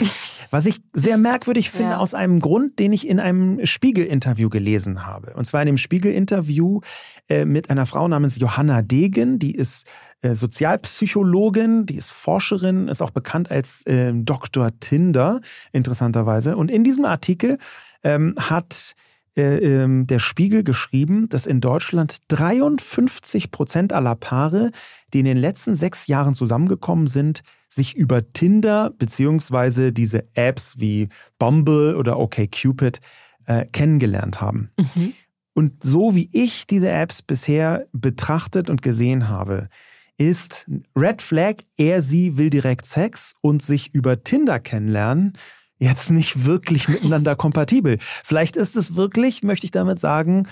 Was ich sehr merkwürdig finde ja. aus einem Grund, den ich in einem Spiegel-Interview gelesen habe. Und zwar in dem Spiegel-Interview äh, mit einer Frau namens Johanna Degen, die ist äh, Sozialpsychologin, die ist Forscherin, ist auch bekannt als äh, Dr. Tinder, interessanterweise. Und in diesem Artikel ähm, hat äh, ähm, der Spiegel geschrieben, dass in Deutschland 53 Prozent aller Paare, die in den letzten sechs Jahren zusammengekommen sind, sich über Tinder beziehungsweise diese Apps wie Bumble oder OkCupid äh, kennengelernt haben. Mhm. Und so wie ich diese Apps bisher betrachtet und gesehen habe, ist Red Flag, er, sie will direkt Sex und sich über Tinder kennenlernen jetzt nicht wirklich miteinander kompatibel. Vielleicht ist es wirklich, möchte ich damit sagen,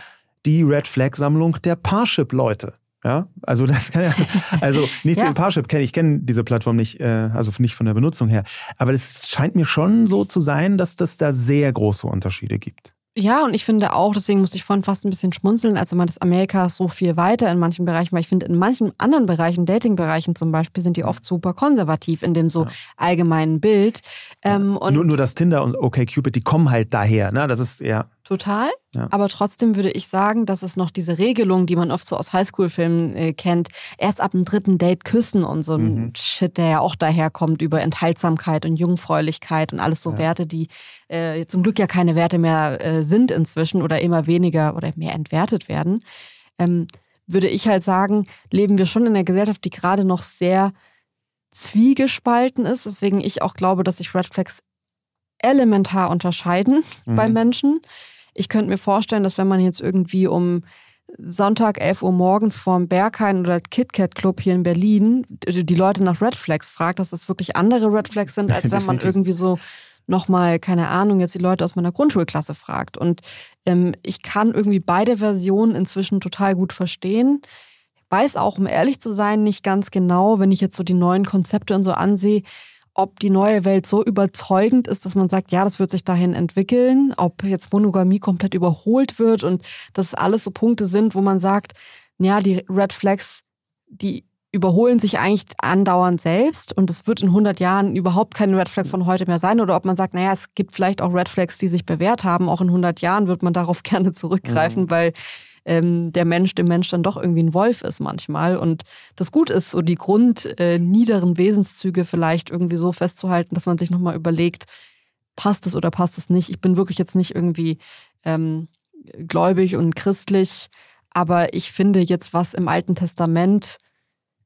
die Red Flag Sammlung der Parship-Leute. Ja, also das kann ja, also nicht ja. den Parship kenne ich kenne diese Plattform nicht, äh, also nicht von der Benutzung her. Aber es scheint mir schon so zu sein, dass das da sehr große Unterschiede gibt. Ja, und ich finde auch, deswegen musste ich vorhin fast ein bisschen schmunzeln, also man ist Amerika so viel weiter in manchen Bereichen, weil ich finde, in manchen anderen Bereichen, Dating-Bereichen zum Beispiel, sind die oft super konservativ in dem so ja. allgemeinen Bild. Ähm, und nur, nur das Tinder und OkCupid, die kommen halt daher, ne? Das ist ja. Total. Ja. Aber trotzdem würde ich sagen, dass es noch diese Regelung, die man oft so aus Highschool-Filmen äh, kennt, erst ab dem dritten Date küssen und so ein mhm. Shit, der ja auch daherkommt über Enthaltsamkeit und Jungfräulichkeit und alles so ja. Werte, die äh, zum Glück ja keine Werte mehr äh, sind inzwischen oder immer weniger oder mehr entwertet werden. Ähm, würde ich halt sagen, leben wir schon in einer Gesellschaft, die gerade noch sehr zwiegespalten ist. Deswegen ich auch glaube, dass sich Red Flags elementar unterscheiden mhm. bei Menschen. Ich könnte mir vorstellen, dass wenn man jetzt irgendwie um Sonntag 11 Uhr morgens vorm Berghain oder KitKat Club hier in Berlin die Leute nach Red Flags fragt, dass das wirklich andere Red Flags sind, als wenn man irgendwie so nochmal, keine Ahnung, jetzt die Leute aus meiner Grundschulklasse fragt. Und ähm, ich kann irgendwie beide Versionen inzwischen total gut verstehen. Weiß auch, um ehrlich zu sein, nicht ganz genau, wenn ich jetzt so die neuen Konzepte und so ansehe, ob die neue Welt so überzeugend ist, dass man sagt, ja, das wird sich dahin entwickeln, ob jetzt Monogamie komplett überholt wird und das alles so Punkte sind, wo man sagt, ja, die Red Flags, die überholen sich eigentlich andauernd selbst und es wird in 100 Jahren überhaupt kein Red Flag von heute mehr sein oder ob man sagt, naja, es gibt vielleicht auch Red Flags, die sich bewährt haben. Auch in 100 Jahren wird man darauf gerne zurückgreifen, mhm. weil ähm, der Mensch dem Mensch dann doch irgendwie ein Wolf ist manchmal. Und das Gut ist, so die grundniederen äh, Wesenszüge vielleicht irgendwie so festzuhalten, dass man sich nochmal überlegt, passt es oder passt es nicht. Ich bin wirklich jetzt nicht irgendwie ähm, gläubig und christlich, aber ich finde jetzt, was im Alten Testament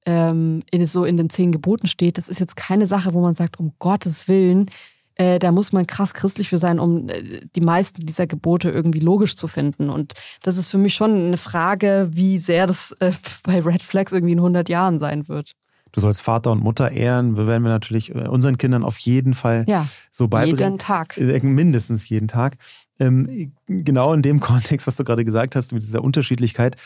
ähm, in, so in den zehn Geboten steht, das ist jetzt keine Sache, wo man sagt, um Gottes Willen, äh, da muss man krass christlich für sein, um äh, die meisten dieser Gebote irgendwie logisch zu finden. Und das ist für mich schon eine Frage, wie sehr das äh, bei Red Flags irgendwie in 100 Jahren sein wird. Du sollst Vater und Mutter ehren. Wir werden wir natürlich äh, unseren Kindern auf jeden Fall ja, so beibringen. Jeden Tag. Äh, mindestens jeden Tag. Ähm, genau in dem Kontext, was du gerade gesagt hast, mit dieser Unterschiedlichkeit.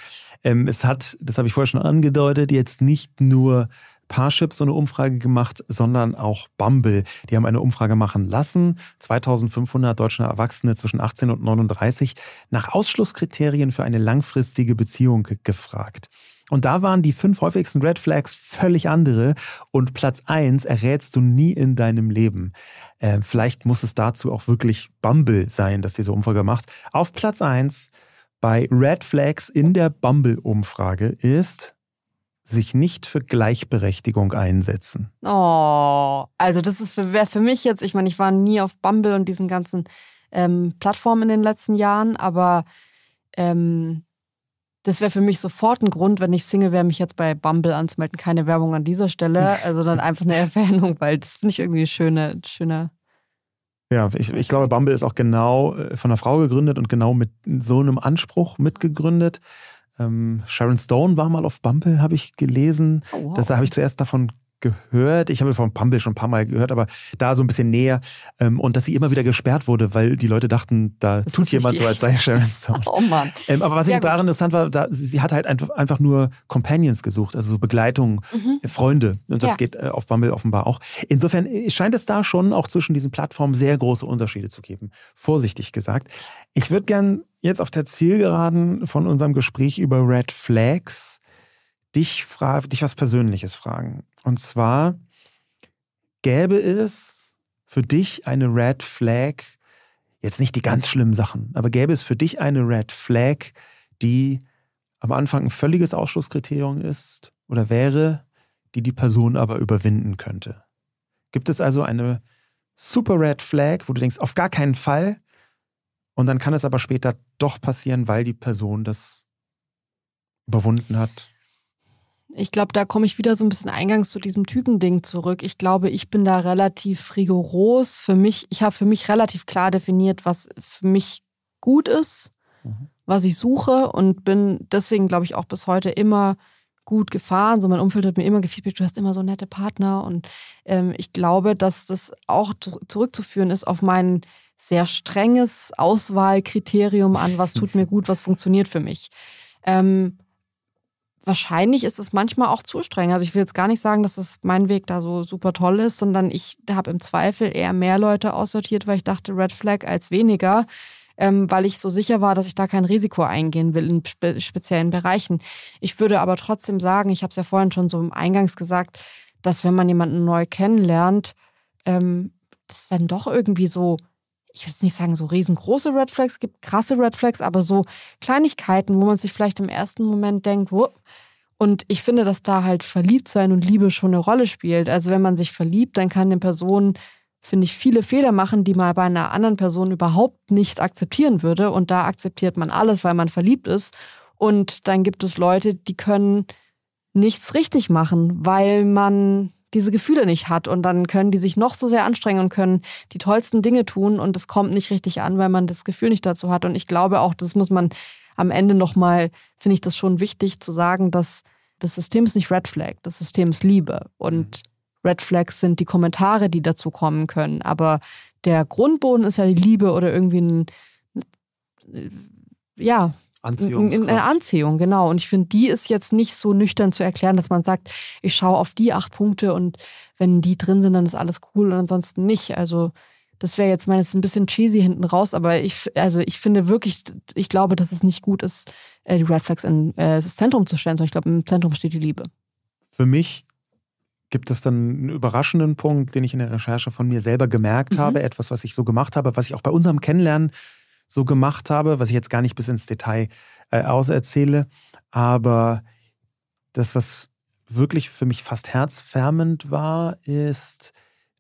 Ähm, es hat, das habe ich vorher schon angedeutet, jetzt nicht nur Parship so eine Umfrage gemacht, sondern auch Bumble. Die haben eine Umfrage machen lassen. 2500 deutsche Erwachsene zwischen 18 und 39 nach Ausschlusskriterien für eine langfristige Beziehung gefragt. Und da waren die fünf häufigsten Red Flags völlig andere. Und Platz eins errätst du nie in deinem Leben. Äh, vielleicht muss es dazu auch wirklich Bumble sein, dass diese Umfrage macht. Auf Platz eins bei Red Flags in der Bumble-Umfrage ist sich nicht für Gleichberechtigung einsetzen. Oh, also das ist für, für mich jetzt, ich meine, ich war nie auf Bumble und diesen ganzen ähm, Plattformen in den letzten Jahren, aber ähm, das wäre für mich sofort ein Grund, wenn ich Single wäre, mich jetzt bei Bumble anzumelden. Keine Werbung an dieser Stelle, also dann einfach eine Erwähnung, weil das finde ich irgendwie schöne, schöne. Ja, ich, ich glaube, Bumble ist auch genau äh, von einer Frau gegründet und genau mit so einem Anspruch mitgegründet. Ähm, Sharon Stone war mal auf Bumble, habe ich gelesen. Oh, wow. das, da habe ich zuerst davon gehört. Ich habe von Pumble schon ein paar Mal gehört, aber da so ein bisschen näher. Ähm, und dass sie immer wieder gesperrt wurde, weil die Leute dachten, da das tut jemand so, als sei Sharon Stone. Oh Mann. Ähm, aber was ja, ich daran interessant war, da, sie hat halt einfach, einfach nur Companions gesucht, also so Begleitung, mhm. Äh, Freunde. Und das ja. geht äh, auf Bumble offenbar auch. Insofern äh, scheint es da schon auch zwischen diesen Plattformen sehr große Unterschiede zu geben. Vorsichtig gesagt. Ich würde gern jetzt auf der Zielgeraden von unserem Gespräch über Red Flags dich, dich was Persönliches fragen. Und zwar, gäbe es für dich eine Red Flag, jetzt nicht die ganz schlimmen Sachen, aber gäbe es für dich eine Red Flag, die am Anfang ein völliges Ausschlusskriterium ist oder wäre, die die Person aber überwinden könnte? Gibt es also eine super Red Flag, wo du denkst, auf gar keinen Fall, und dann kann es aber später doch passieren, weil die Person das überwunden hat? Ich glaube, da komme ich wieder so ein bisschen eingangs zu diesem Typending zurück. Ich glaube, ich bin da relativ rigoros. Für mich, ich habe für mich relativ klar definiert, was für mich gut ist, mhm. was ich suche und bin deswegen, glaube ich, auch bis heute immer gut gefahren. So mein Umfeld hat mir immer gefeedbackt, du hast immer so nette Partner und ähm, ich glaube, dass das auch zurückzuführen ist auf mein sehr strenges Auswahlkriterium an, was tut mir gut, was funktioniert für mich. Ähm, wahrscheinlich ist es manchmal auch zu streng. Also ich will jetzt gar nicht sagen, dass es mein Weg da so super toll ist, sondern ich habe im Zweifel eher mehr Leute aussortiert, weil ich dachte Red Flag als weniger, ähm, weil ich so sicher war, dass ich da kein Risiko eingehen will in spe speziellen Bereichen. Ich würde aber trotzdem sagen, ich habe es ja vorhin schon so im Eingangs gesagt, dass wenn man jemanden neu kennenlernt, ähm, das dann doch irgendwie so ich will nicht sagen, so riesengroße Red Flags, gibt krasse Red Flags, aber so Kleinigkeiten, wo man sich vielleicht im ersten Moment denkt, wo. Und ich finde, dass da halt verliebt sein und Liebe schon eine Rolle spielt. Also wenn man sich verliebt, dann kann eine Person, finde ich, viele Fehler machen, die man bei einer anderen Person überhaupt nicht akzeptieren würde. Und da akzeptiert man alles, weil man verliebt ist. Und dann gibt es Leute, die können nichts richtig machen, weil man diese Gefühle nicht hat. Und dann können die sich noch so sehr anstrengen und können die tollsten Dinge tun und es kommt nicht richtig an, weil man das Gefühl nicht dazu hat. Und ich glaube auch, das muss man am Ende nochmal, finde ich das schon wichtig zu sagen, dass das System ist nicht Red Flag, das System ist Liebe. Und mhm. Red Flags sind die Kommentare, die dazu kommen können. Aber der Grundboden ist ja die Liebe oder irgendwie ein, ja, eine Anziehung, genau. Und ich finde, die ist jetzt nicht so nüchtern zu erklären, dass man sagt, ich schaue auf die acht Punkte und wenn die drin sind, dann ist alles cool und ansonsten nicht. Also das wäre jetzt meines ein bisschen cheesy hinten raus, aber ich, also ich finde wirklich, ich glaube, dass es nicht gut ist, äh, die Red Flags in äh, das Zentrum zu stellen, sondern ich glaube, im Zentrum steht die Liebe. Für mich gibt es dann einen überraschenden Punkt, den ich in der Recherche von mir selber gemerkt mhm. habe, etwas, was ich so gemacht habe, was ich auch bei unserem Kennenlernen so gemacht habe, was ich jetzt gar nicht bis ins Detail äh, auserzähle. Aber das, was wirklich für mich fast herzfärmend war, ist,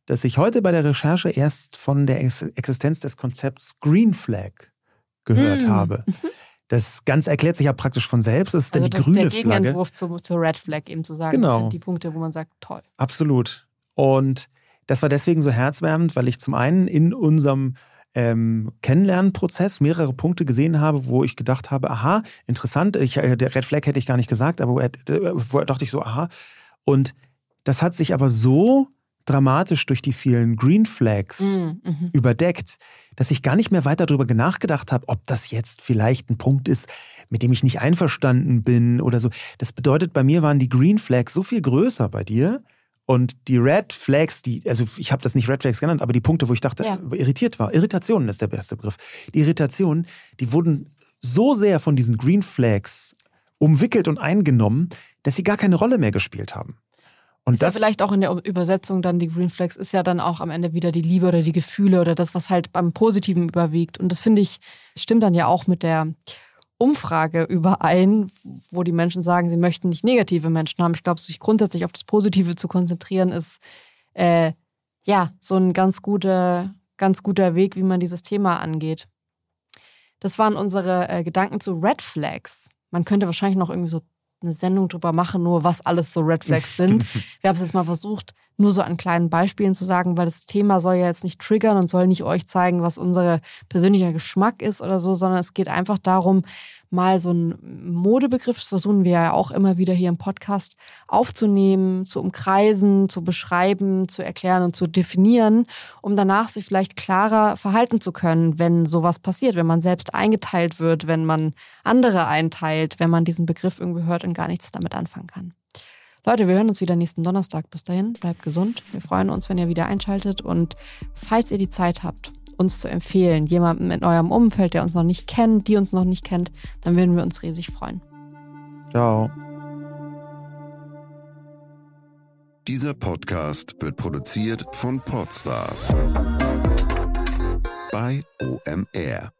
dass ich heute bei der Recherche erst von der Existenz des Konzepts Green Flag gehört mm. habe. Mhm. Das Ganze erklärt sich ja praktisch von selbst. Das ist also dann die das grüne ist der Gegenentwurf Flagge. Zu, zur Red Flag eben zu sagen. Genau. Das sind die Punkte, wo man sagt, toll. Absolut. Und das war deswegen so herzwärmend, weil ich zum einen in unserem ähm, Kennenlernprozess mehrere Punkte gesehen habe, wo ich gedacht habe, aha, interessant, ich, äh, der Red Flag hätte ich gar nicht gesagt, aber wo, äh, dachte ich so, aha. Und das hat sich aber so dramatisch durch die vielen Green Flags mm, mhm. überdeckt, dass ich gar nicht mehr weiter darüber nachgedacht habe, ob das jetzt vielleicht ein Punkt ist, mit dem ich nicht einverstanden bin oder so. Das bedeutet, bei mir waren die Green Flags so viel größer bei dir, und die Red Flags, die, also ich habe das nicht Red Flags genannt, aber die Punkte, wo ich dachte, ja. irritiert war, Irritationen ist der beste Begriff. Die Irritationen, die wurden so sehr von diesen Green Flags umwickelt und eingenommen, dass sie gar keine Rolle mehr gespielt haben. Und ist das ja vielleicht auch in der Übersetzung dann die Green Flags ist ja dann auch am Ende wieder die Liebe oder die Gefühle oder das, was halt beim Positiven überwiegt. Und das finde ich, stimmt dann ja auch mit der Umfrage überein, wo die Menschen sagen, sie möchten nicht negative Menschen haben. Ich glaube, sich grundsätzlich auf das Positive zu konzentrieren, ist äh, ja so ein ganz guter, ganz guter Weg, wie man dieses Thema angeht. Das waren unsere äh, Gedanken zu Red Flags. Man könnte wahrscheinlich noch irgendwie so eine Sendung drüber machen, nur was alles so Red Flags sind. Wir haben es jetzt mal versucht, nur so an kleinen Beispielen zu sagen, weil das Thema soll ja jetzt nicht triggern und soll nicht euch zeigen, was unser persönlicher Geschmack ist oder so, sondern es geht einfach darum, mal so einen Modebegriff, das versuchen wir ja auch immer wieder hier im Podcast aufzunehmen, zu umkreisen, zu beschreiben, zu erklären und zu definieren, um danach sich vielleicht klarer verhalten zu können, wenn sowas passiert, wenn man selbst eingeteilt wird, wenn man andere einteilt, wenn man diesen Begriff irgendwie hört und gar nichts damit anfangen kann. Leute, wir hören uns wieder nächsten Donnerstag. Bis dahin, bleibt gesund. Wir freuen uns, wenn ihr wieder einschaltet und falls ihr die Zeit habt, uns zu empfehlen, jemandem in eurem Umfeld, der uns noch nicht kennt, die uns noch nicht kennt, dann würden wir uns riesig freuen. Ciao. Dieser Podcast wird produziert von Podstars bei OMR.